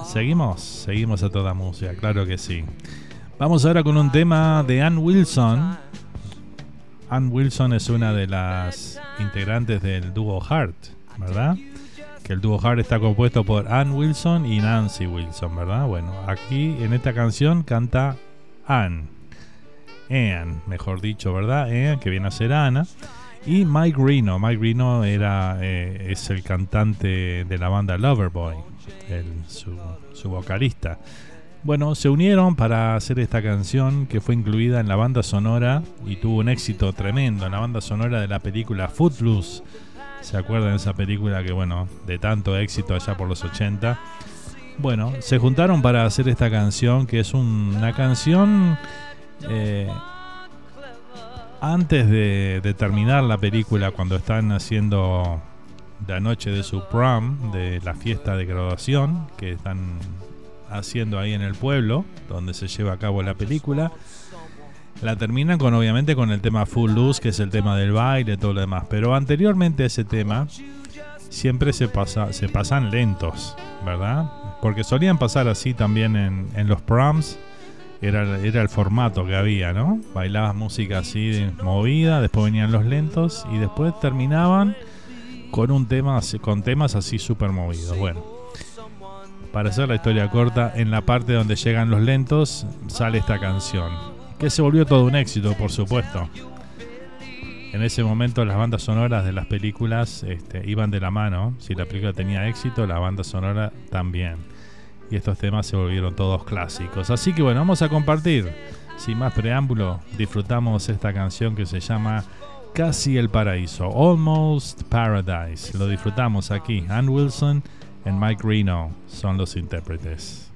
Seguimos, seguimos a toda música, claro que sí. Vamos ahora con un tema de Ann Wilson. Ann Wilson es una de las integrantes del dúo Heart, ¿verdad? Que el dúo Heart está compuesto por Ann Wilson y Nancy Wilson, ¿verdad? Bueno, aquí en esta canción canta Ann. Ann, mejor dicho, ¿verdad? Ann, que viene a ser Ana. Y Mike Reno. Mike Reno era, eh, es el cantante de la banda Loverboy, el, su, vocalista. Bueno, se unieron para hacer esta canción que fue incluida en la banda sonora y tuvo un éxito tremendo en la banda sonora de la película Footloose. ¿Se acuerdan de esa película que, bueno, de tanto éxito allá por los 80? Bueno, se juntaron para hacer esta canción que es un- una canción eh, antes de, terminar la película, cuando están haciendo la noche de su prom, de la fiesta de graduación que están haciendo ahí en el pueblo, donde se lleva a cabo la película. La terminan con obviamente con el tema Full Loose, que es el tema del baile, todo lo demás. Pero anteriormente a ese tema, siempre se, pasa, se pasan lentos, ¿verdad? Porque solían pasar así también en los proms. Era, era el formato que había, ¿no? Bailabas música así de movida, después venían los lentos y después terminaban con un tema con temas así súper movidos. Bueno, para hacer la historia corta, en la parte donde llegan los lentos sale esta canción, que se volvió todo un éxito, por supuesto. En ese momento las bandas sonoras de las películas este, iban de la mano. Si la película tenía éxito, la banda sonora también. Y estos temas se volvieron todos clásicos. Así que bueno, vamos a compartir. Sin más preámbulo, disfrutamos esta canción que se llama Casi el Paraíso, Almost Paradise. Lo disfrutamos aquí. Ann Wilson y Mike Reno son los intérpretes.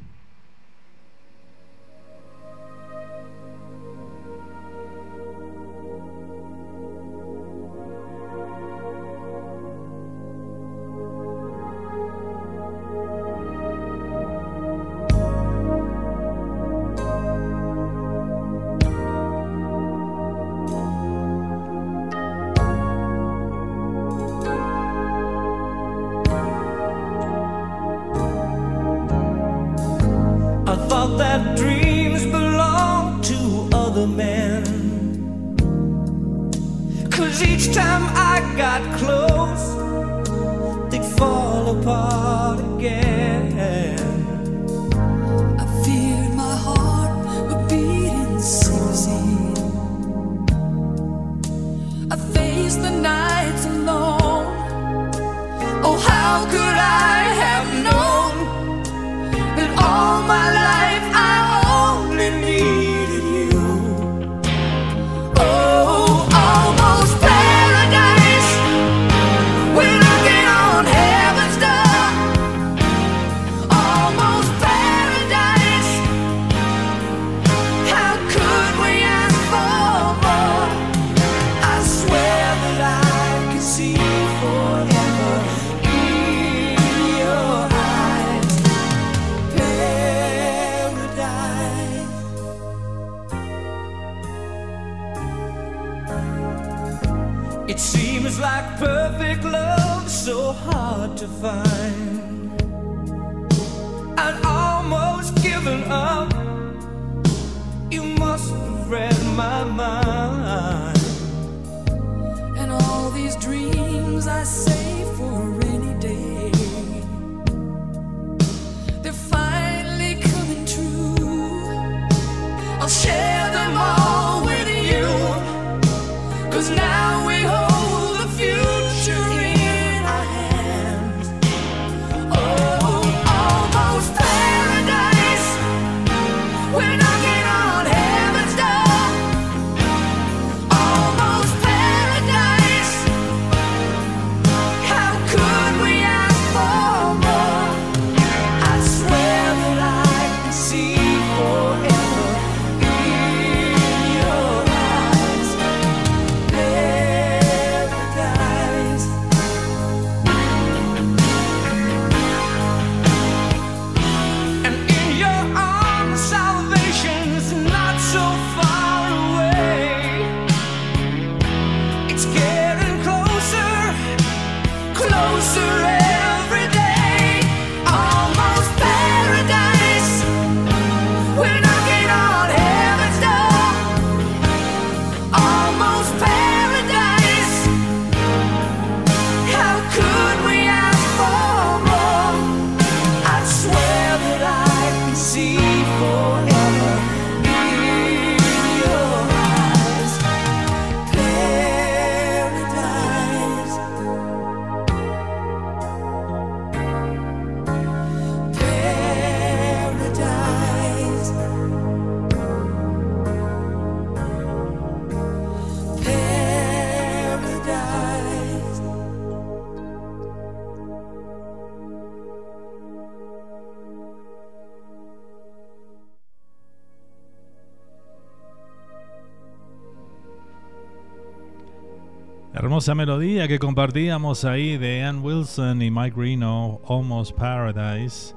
Hermosa melodía que compartíamos ahí de Ann Wilson y Mike Reno, Almost Paradise,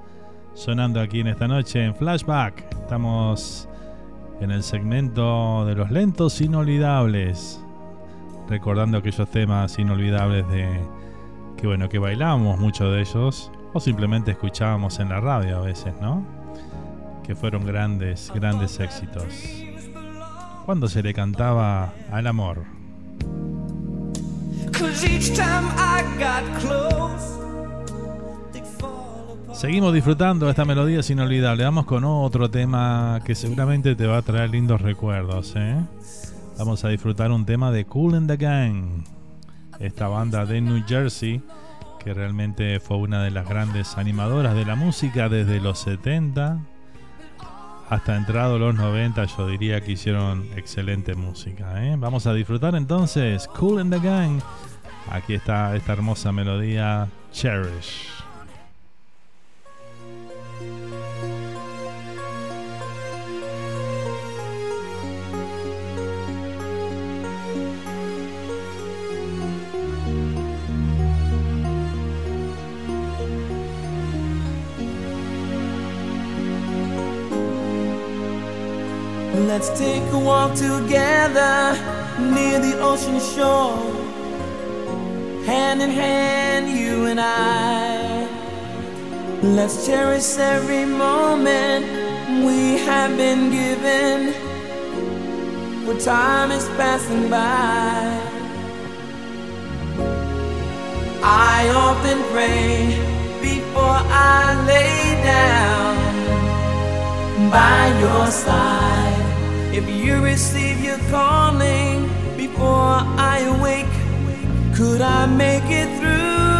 sonando aquí en esta noche en Flashback. Estamos en el segmento de los lentos inolvidables, recordando aquellos temas inolvidables de que bueno, que bailamos muchos de ellos o simplemente escuchábamos en la radio a veces, ¿no? Que fueron grandes, grandes éxitos. Cuando se le cantaba al amor. Seguimos disfrutando esta melodía es inolvidable. Vamos con otro tema que seguramente te va a traer lindos recuerdos. ¿eh? Vamos a disfrutar un tema de Cool and the Gang, esta banda de New Jersey que realmente fue una de las grandes animadoras de la música desde los 70 hasta entrado los 90. Yo diría que hicieron excelente música. ¿eh? Vamos a disfrutar entonces Cool and the Gang. Aquí está esta hermosa melodía Cherish. Let's take a walk together near the ocean shore. Hand in hand, you and I. Let's cherish every moment we have been given. For time is passing by. I often pray before I lay down by your side. If you receive your calling before I awake, could I make it through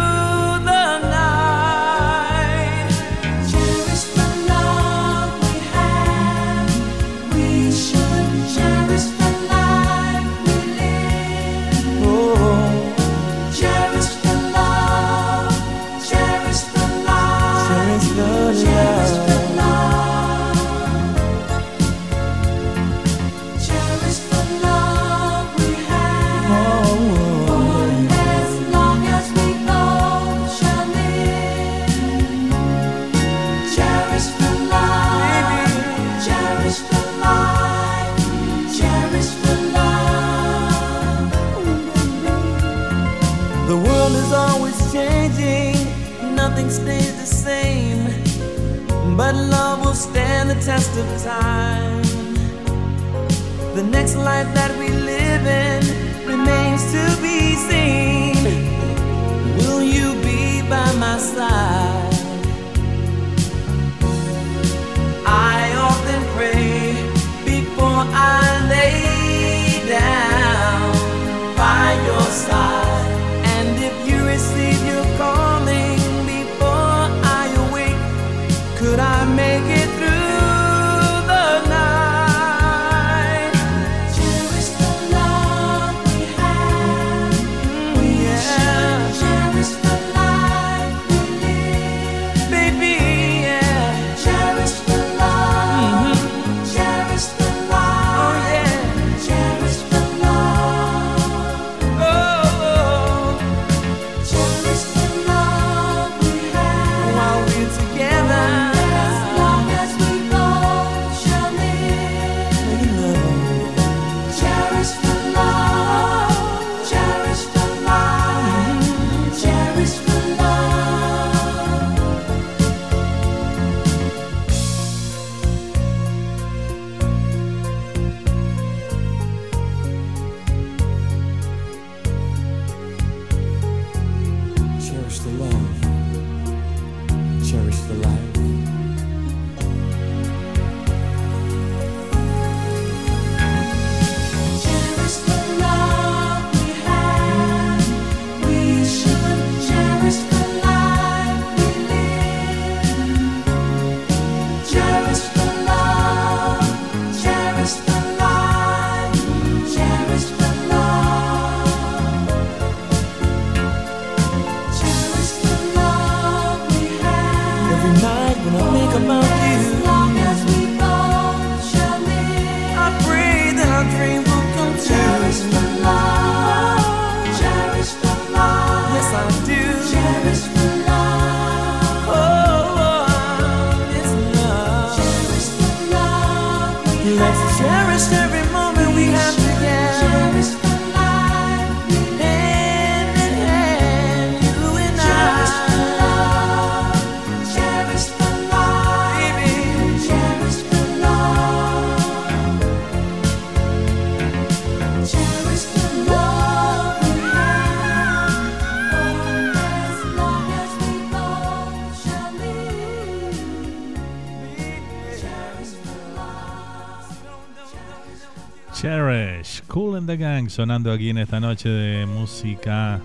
Gang sonando aquí en esta noche de música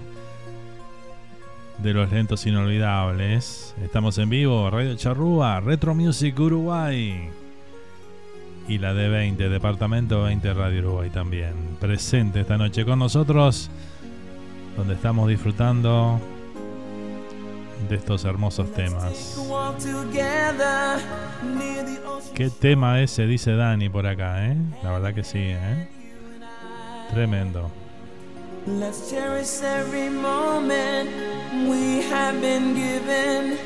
de los lentos inolvidables. Estamos en vivo, Radio Charrúa, Retro Music Uruguay y la D20, Departamento 20 Radio Uruguay también. Presente esta noche con nosotros, donde estamos disfrutando de estos hermosos temas. ¿Qué tema ese? Dice Dani por acá, ¿eh? La verdad que sí, ¿eh? Tremendo. Let's cherish every moment we have been given.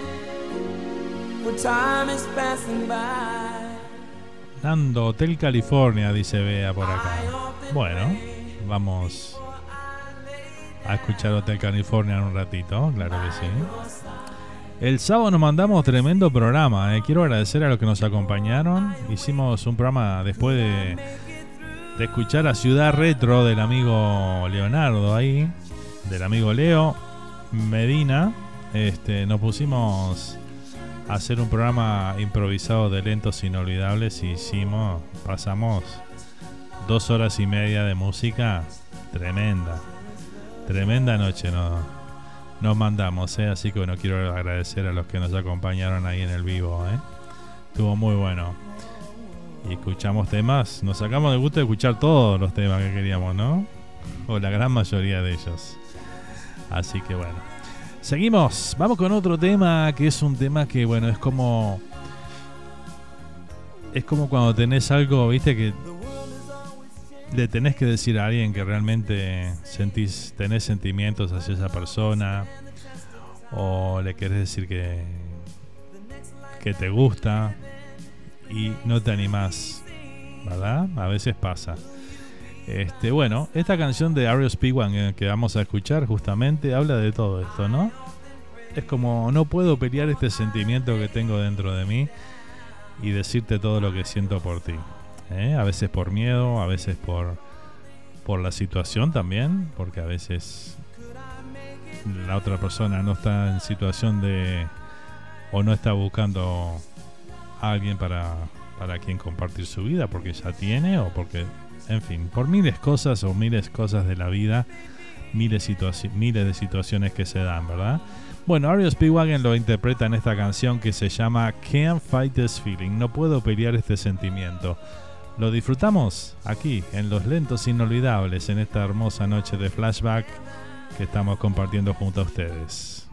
For time is passing by. Nando, Hotel California, dice Bea por acá. Bueno, vamos a escuchar Hotel California en un ratito, claro que sí. El sábado nos mandamos tremendo programa. eh. Quiero agradecer a los que nos acompañaron. Hicimos un programa después de, de escuchar a Ciudad Retro del amigo Leonardo ahí, del amigo Leo Medina. Este, nos pusimos a hacer un programa improvisado de lentos inolvidables y hicimos, pasamos dos horas y media de música tremenda. Tremenda noche nos, nos mandamos, ¿eh? así que bueno, quiero agradecer a los que nos acompañaron ahí en el vivo. ¿eh? Estuvo muy bueno. Y escuchamos temas, nos sacamos de gusto de escuchar todos los temas que queríamos, ¿no? O la gran mayoría de ellos. Así que bueno. Seguimos, vamos con otro tema que es un tema que, bueno, es como. Es como cuando tenés algo, viste, que le tenés que decir a alguien que realmente sentís, tenés sentimientos hacia esa persona, o le querés decir que, que te gusta y no te animás, ¿verdad? A veces pasa. Este, bueno, esta canción de Arios P1 que vamos a escuchar justamente habla de todo esto, ¿no? Es como no puedo pelear este sentimiento que tengo dentro de mí y decirte todo lo que siento por ti. ¿eh? A veces por miedo, a veces por, por la situación también, porque a veces la otra persona no está en situación de o no está buscando alguien para, para quien compartir su vida porque ya tiene o porque, en fin, por miles cosas o miles cosas de la vida, miles, miles de situaciones que se dan, ¿verdad? Bueno, Ario Speedwagon lo interpreta en esta canción que se llama Can't Fight This Feeling. No puedo pelear este sentimiento. Lo disfrutamos aquí, en Los Lentos Inolvidables, en esta hermosa noche de flashback que estamos compartiendo junto a ustedes.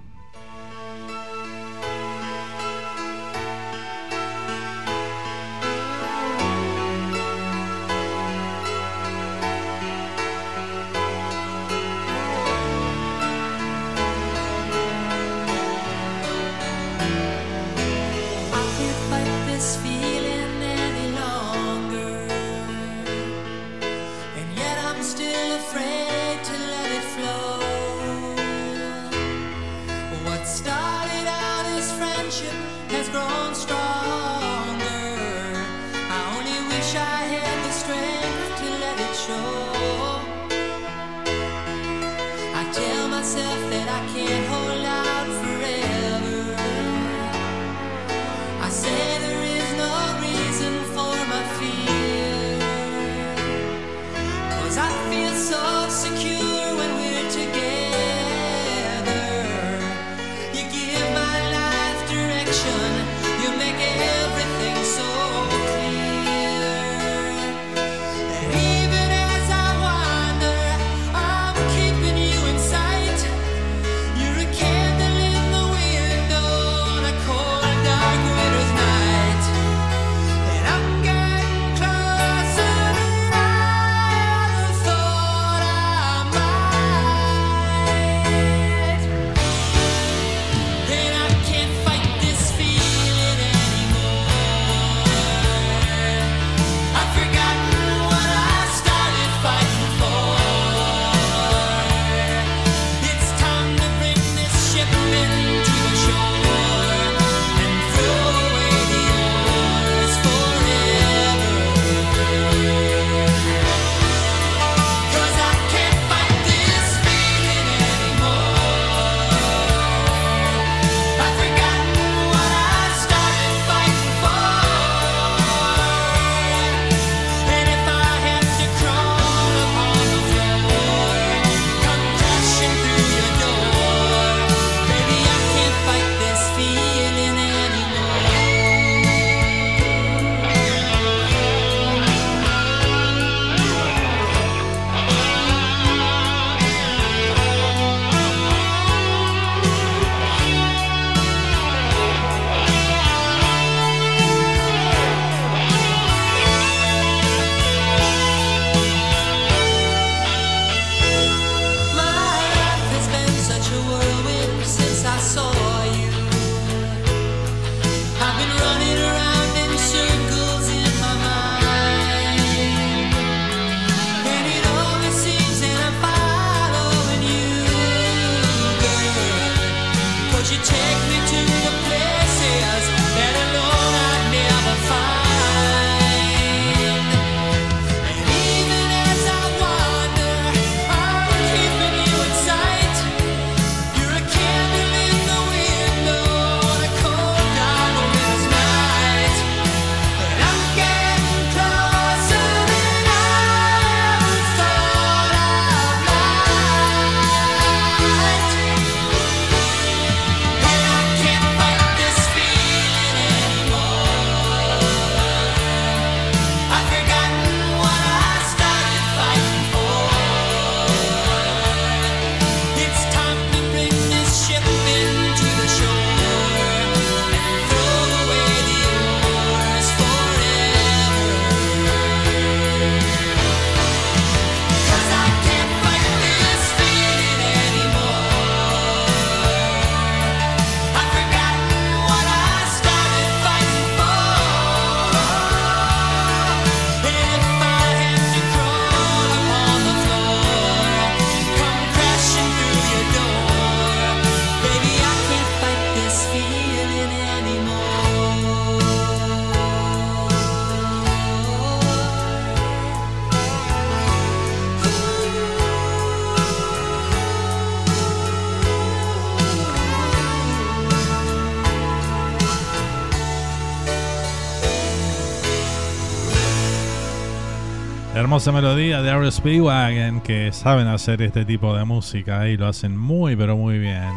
Hermosa melodía de R. Speedwagon que saben hacer este tipo de música y lo hacen muy pero muy bien.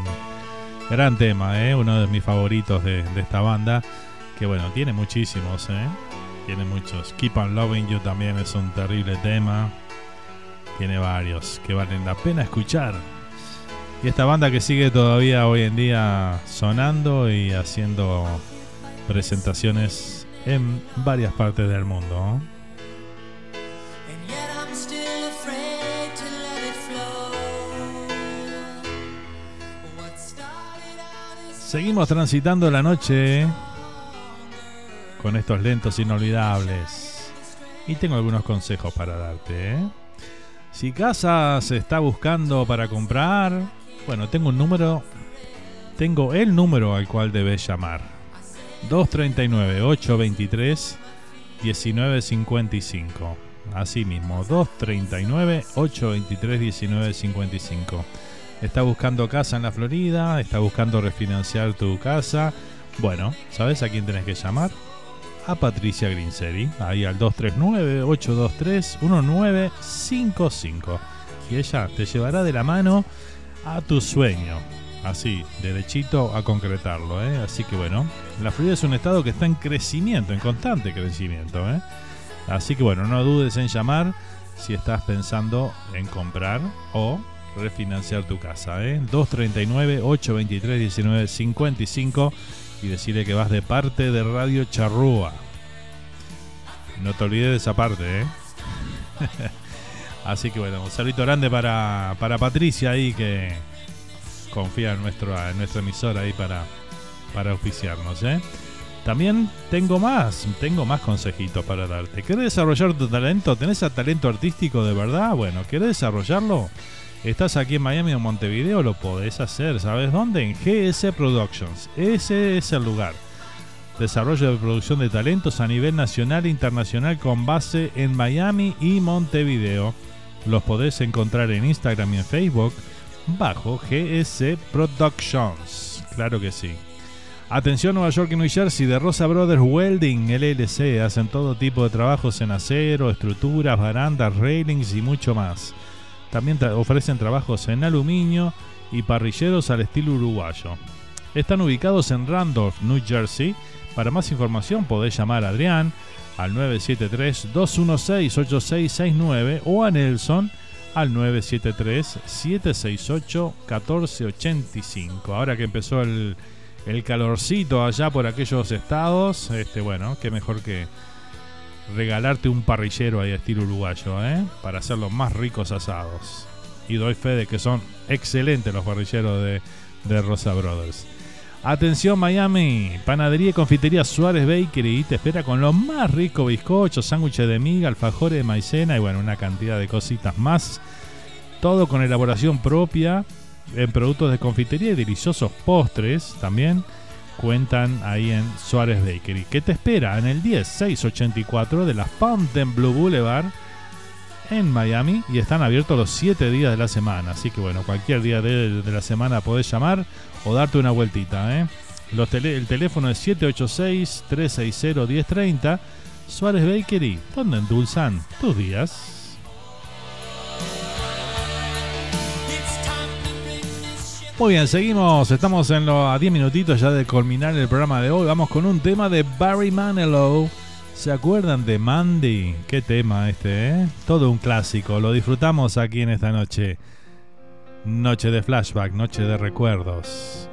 Gran tema, ¿eh? uno de mis favoritos de, esta banda. Que bueno, tiene muchísimos, ¿eh? Tiene muchos. Keep on Loving You también es un terrible tema. Tiene varios que valen la pena escuchar. Y esta banda que sigue todavía hoy en día sonando y haciendo presentaciones en varias partes del mundo. Seguimos transitando la noche con estos lentos inolvidables. Y tengo algunos consejos para darte. ¿eh? Si casa se está buscando para comprar, bueno, tengo un número, tengo el número al cual debes llamar. 239-823-1955. Así mismo, 239-823-1955. Está buscando casa en la Florida, está buscando refinanciar tu casa. Bueno, ¿sabes a quién tenés que llamar? A Patricia Grinseri, ahí al 239-823-1955. Y ella te llevará de la mano a tu sueño. Así, derechito a concretarlo. ¿eh? Así que bueno, la Florida es un estado que está en crecimiento, en constante crecimiento. ¿eh? Así que bueno, no dudes en llamar si estás pensando en comprar o refinanciar tu casa. ¿eh? 239-823-1955 y decirle que vas de parte de Radio Charrúa. No te olvides de esa parte, ¿eh? Así que bueno, un saludo grande para, para Patricia ahí que confía en, nuestro, en nuestra emisora ahí para, para auspiciarnos, ¿eh? También tengo más, tengo más consejitos para darte. ¿Querés desarrollar tu talento? ¿Tenés talento artístico de verdad? Bueno, ¿querés desarrollarlo? Estás aquí en Miami o Montevideo, lo podés hacer. ¿Sabes dónde? En GS Productions. Ese es el lugar. Desarrollo de producción de talentos a nivel nacional e internacional con base en Miami y Montevideo. Los podés encontrar en Instagram y en Facebook bajo GS Productions. Claro que sí. Atención Nueva York y New Jersey de Rosa Brothers Welding LLC. Hacen todo tipo de trabajos en acero, estructuras, barandas, railings y mucho más. También ofrecen trabajos en aluminio y parrilleros al estilo uruguayo. Están ubicados en Randolph, New Jersey. Para más información podés llamar a Adrián al 973-216-8669 o a Nelson al 973-768-1485. Ahora que empezó el, el calorcito allá por aquellos estados, este bueno, qué mejor que regalarte un parrillero ahí estilo uruguayo, ¿eh? Para hacer los más ricos asados. Y doy fe de que son excelentes los parrilleros de, de Rosa Brothers. Atención Miami, panadería y confitería Suárez Bakery te espera con los más ricos bizcochos, sándwiches de miga, alfajores de maicena y bueno, una cantidad de cositas más. Todo con elaboración propia en productos de confitería y deliciosos postres también cuentan ahí en Suárez Bakery. ¿Qué te espera? En el 10684 de la Fontainebleau Boulevard en Miami y están abiertos los 7 días de la semana. Así que bueno, cualquier día de, la semana podés llamar o darte una vueltita. ¿eh? El teléfono es 786-360-1030. Suárez Bakery, donde endulzan tus días. Muy bien, seguimos. Estamos en los a 10 minutitos ya de culminar el programa de hoy. Vamos con un tema de Barry Manilow. ¿Se acuerdan de Mandy? Qué tema este, ¿eh? Todo un clásico. Lo disfrutamos aquí en esta noche. Noche de flashback, noche de recuerdos.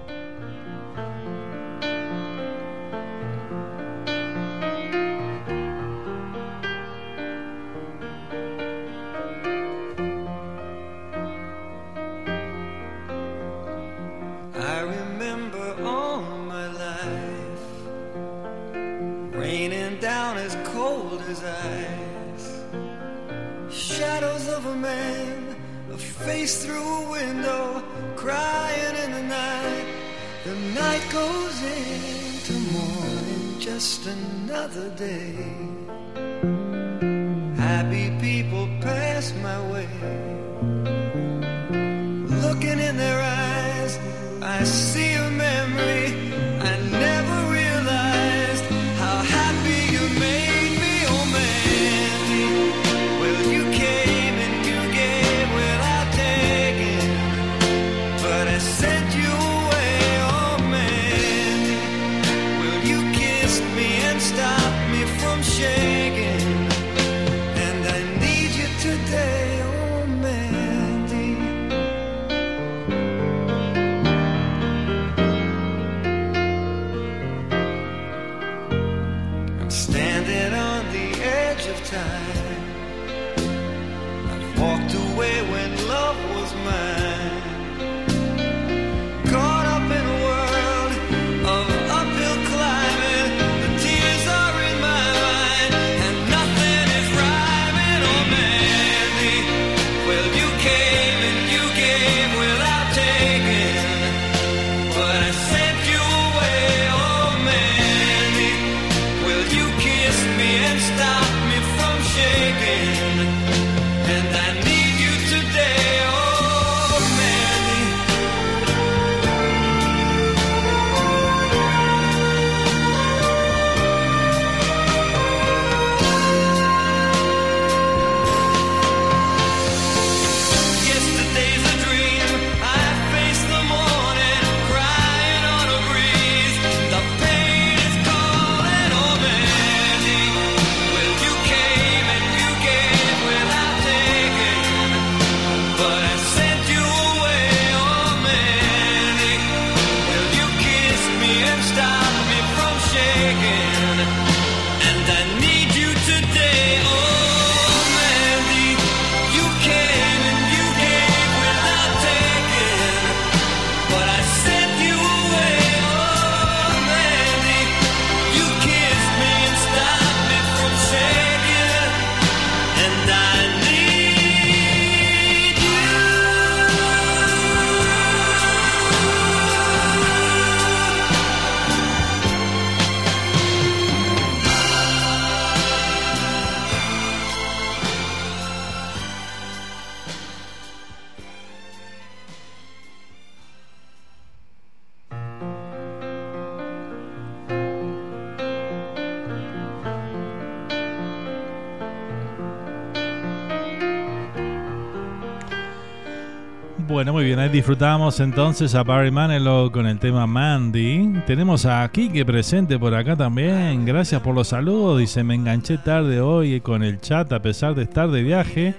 Bueno, muy bien, ahí disfrutamos entonces a Barry Manilow con el tema Mandy. Tenemos a Kike presente por acá también. Gracias por los saludos. Dice, me enganché tarde hoy con el chat a pesar de estar de viaje.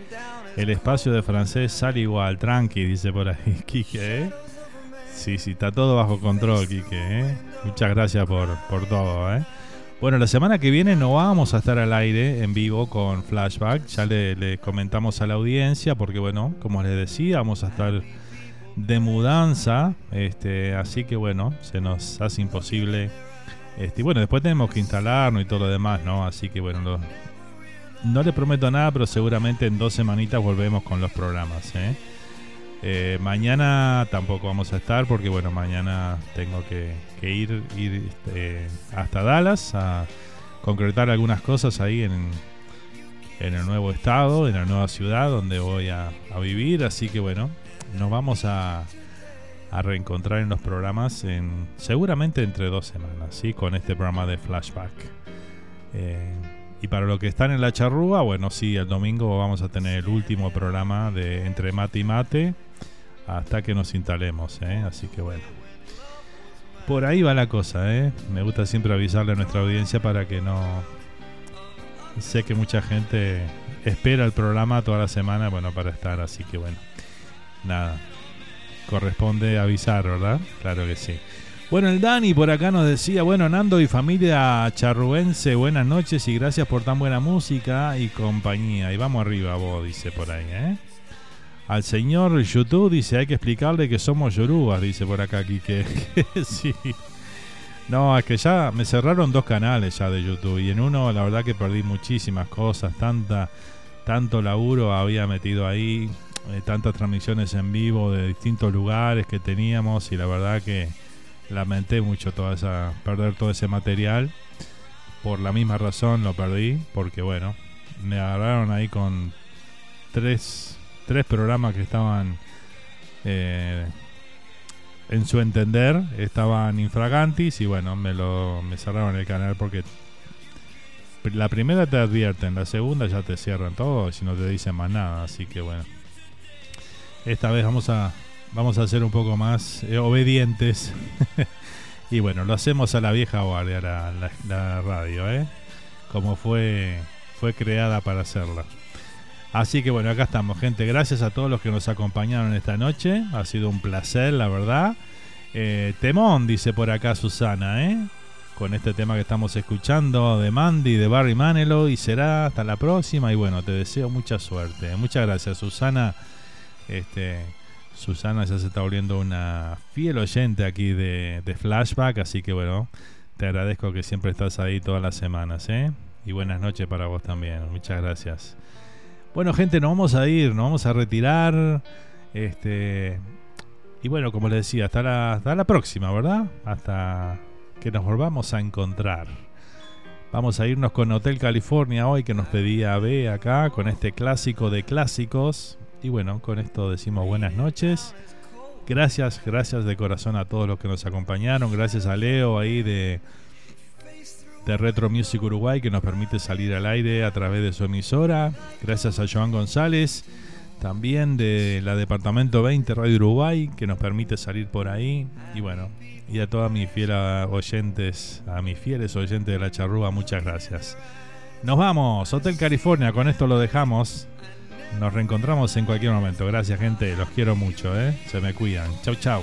El espacio de francés sale igual, tranqui, dice por ahí Kike. ¿eh? Sí, sí, está todo bajo control, Kike. ¿eh? Muchas gracias por, por todo. ¿eh? Bueno, la semana que viene no vamos a estar al aire en vivo con Flashback. Ya le, comentamos a la audiencia porque, bueno, como les decía, vamos a estar de mudanza. Este, así que, bueno, se nos hace imposible. Este, bueno, después tenemos que instalarnos y todo lo demás, ¿no? Así que, bueno, no le prometo nada, pero seguramente en dos semanitas volvemos con los programas, ¿eh? Eh, mañana tampoco vamos a estar porque bueno, mañana tengo que, ir, ir este, hasta Dallas a concretar algunas cosas ahí en, en el nuevo estado, en la nueva ciudad donde voy a, vivir. Así que bueno, nos vamos a, a, reencontrar en los programas en seguramente entre dos semanas, ¿sí? con este programa de flashback. Eh, y para los que están en la charrúa, bueno, sí, el domingo vamos a tener el último programa de Entre Mate y Mate hasta que nos instalemos, ¿eh? así que bueno. Por ahí va la cosa, ¿eh? Me gusta siempre avisarle a nuestra audiencia para que no... Sé que mucha gente espera el programa toda la semana, bueno, para estar, así que bueno. Nada. Corresponde avisar, ¿verdad? Claro que sí. Bueno, el Dani por acá nos decía, bueno, Nando y familia charruense, buenas noches y gracias por tan buena música y compañía. Y vamos arriba vos, dice por ahí, ¿eh? Al señor YouTube dice, hay que explicarle que somos yorubas, dice por acá Kike. sí. No, es que ya me cerraron dos canales ya de YouTube y en uno la verdad que perdí muchísimas cosas, tanta, tanto laburo había metido ahí, eh, tantas transmisiones en vivo de distintos lugares que teníamos y la verdad que lamenté mucho toda esa, perder todo ese material. Por la misma razón lo perdí, porque bueno, me agarraron ahí con tres tres programas que estaban eh, en su entender estaban infragantis y bueno me lo me cerraron el canal porque la primera te advierten la segunda ya te cierran todo y no te dicen más nada así que bueno. Esta vez vamos a vamos a ser un poco más eh, obedientes. Y bueno lo hacemos a la vieja guardia la, la radio eh como fue fue creada para hacerla Así que bueno, acá estamos, gente. Gracias a todos los que nos acompañaron esta noche. Ha sido un placer, la verdad. Eh, temón, dice por acá Susana, ¿eh? Con este tema que estamos escuchando de Mandy, de Barry Manilow. Y será hasta la próxima. Y bueno, te deseo mucha suerte. Muchas gracias, Susana. Este, Susana ya se está volviendo una fiel oyente aquí de, de Flashback. Así que bueno, te agradezco que siempre estás ahí todas las semanas, ¿eh? Y buenas noches para vos también. Muchas gracias. Bueno, gente, nos vamos a ir, nos vamos a retirar. Este. Y bueno, como les decía, hasta la, hasta la próxima, ¿verdad? Hasta que nos volvamos a encontrar. Vamos a irnos con Hotel California hoy que nos pedía B acá con este clásico de clásicos. Y bueno, con esto decimos buenas noches. Gracias, gracias de corazón a todos los que nos acompañaron. Gracias a Leo ahí de de Retro Music Uruguay que nos permite salir al aire a través de su emisora. Gracias a Joan González, también de la Departamento 20 Radio Uruguay que nos permite salir por ahí. Y bueno, y a todas mis fieles oyentes, a mis fieles oyentes de la charrúa, muchas gracias. Nos vamos, Hotel California, con esto lo dejamos. Nos reencontramos en cualquier momento. Gracias, gente. Los quiero mucho, ¿eh? Se me cuidan. Chau, chau.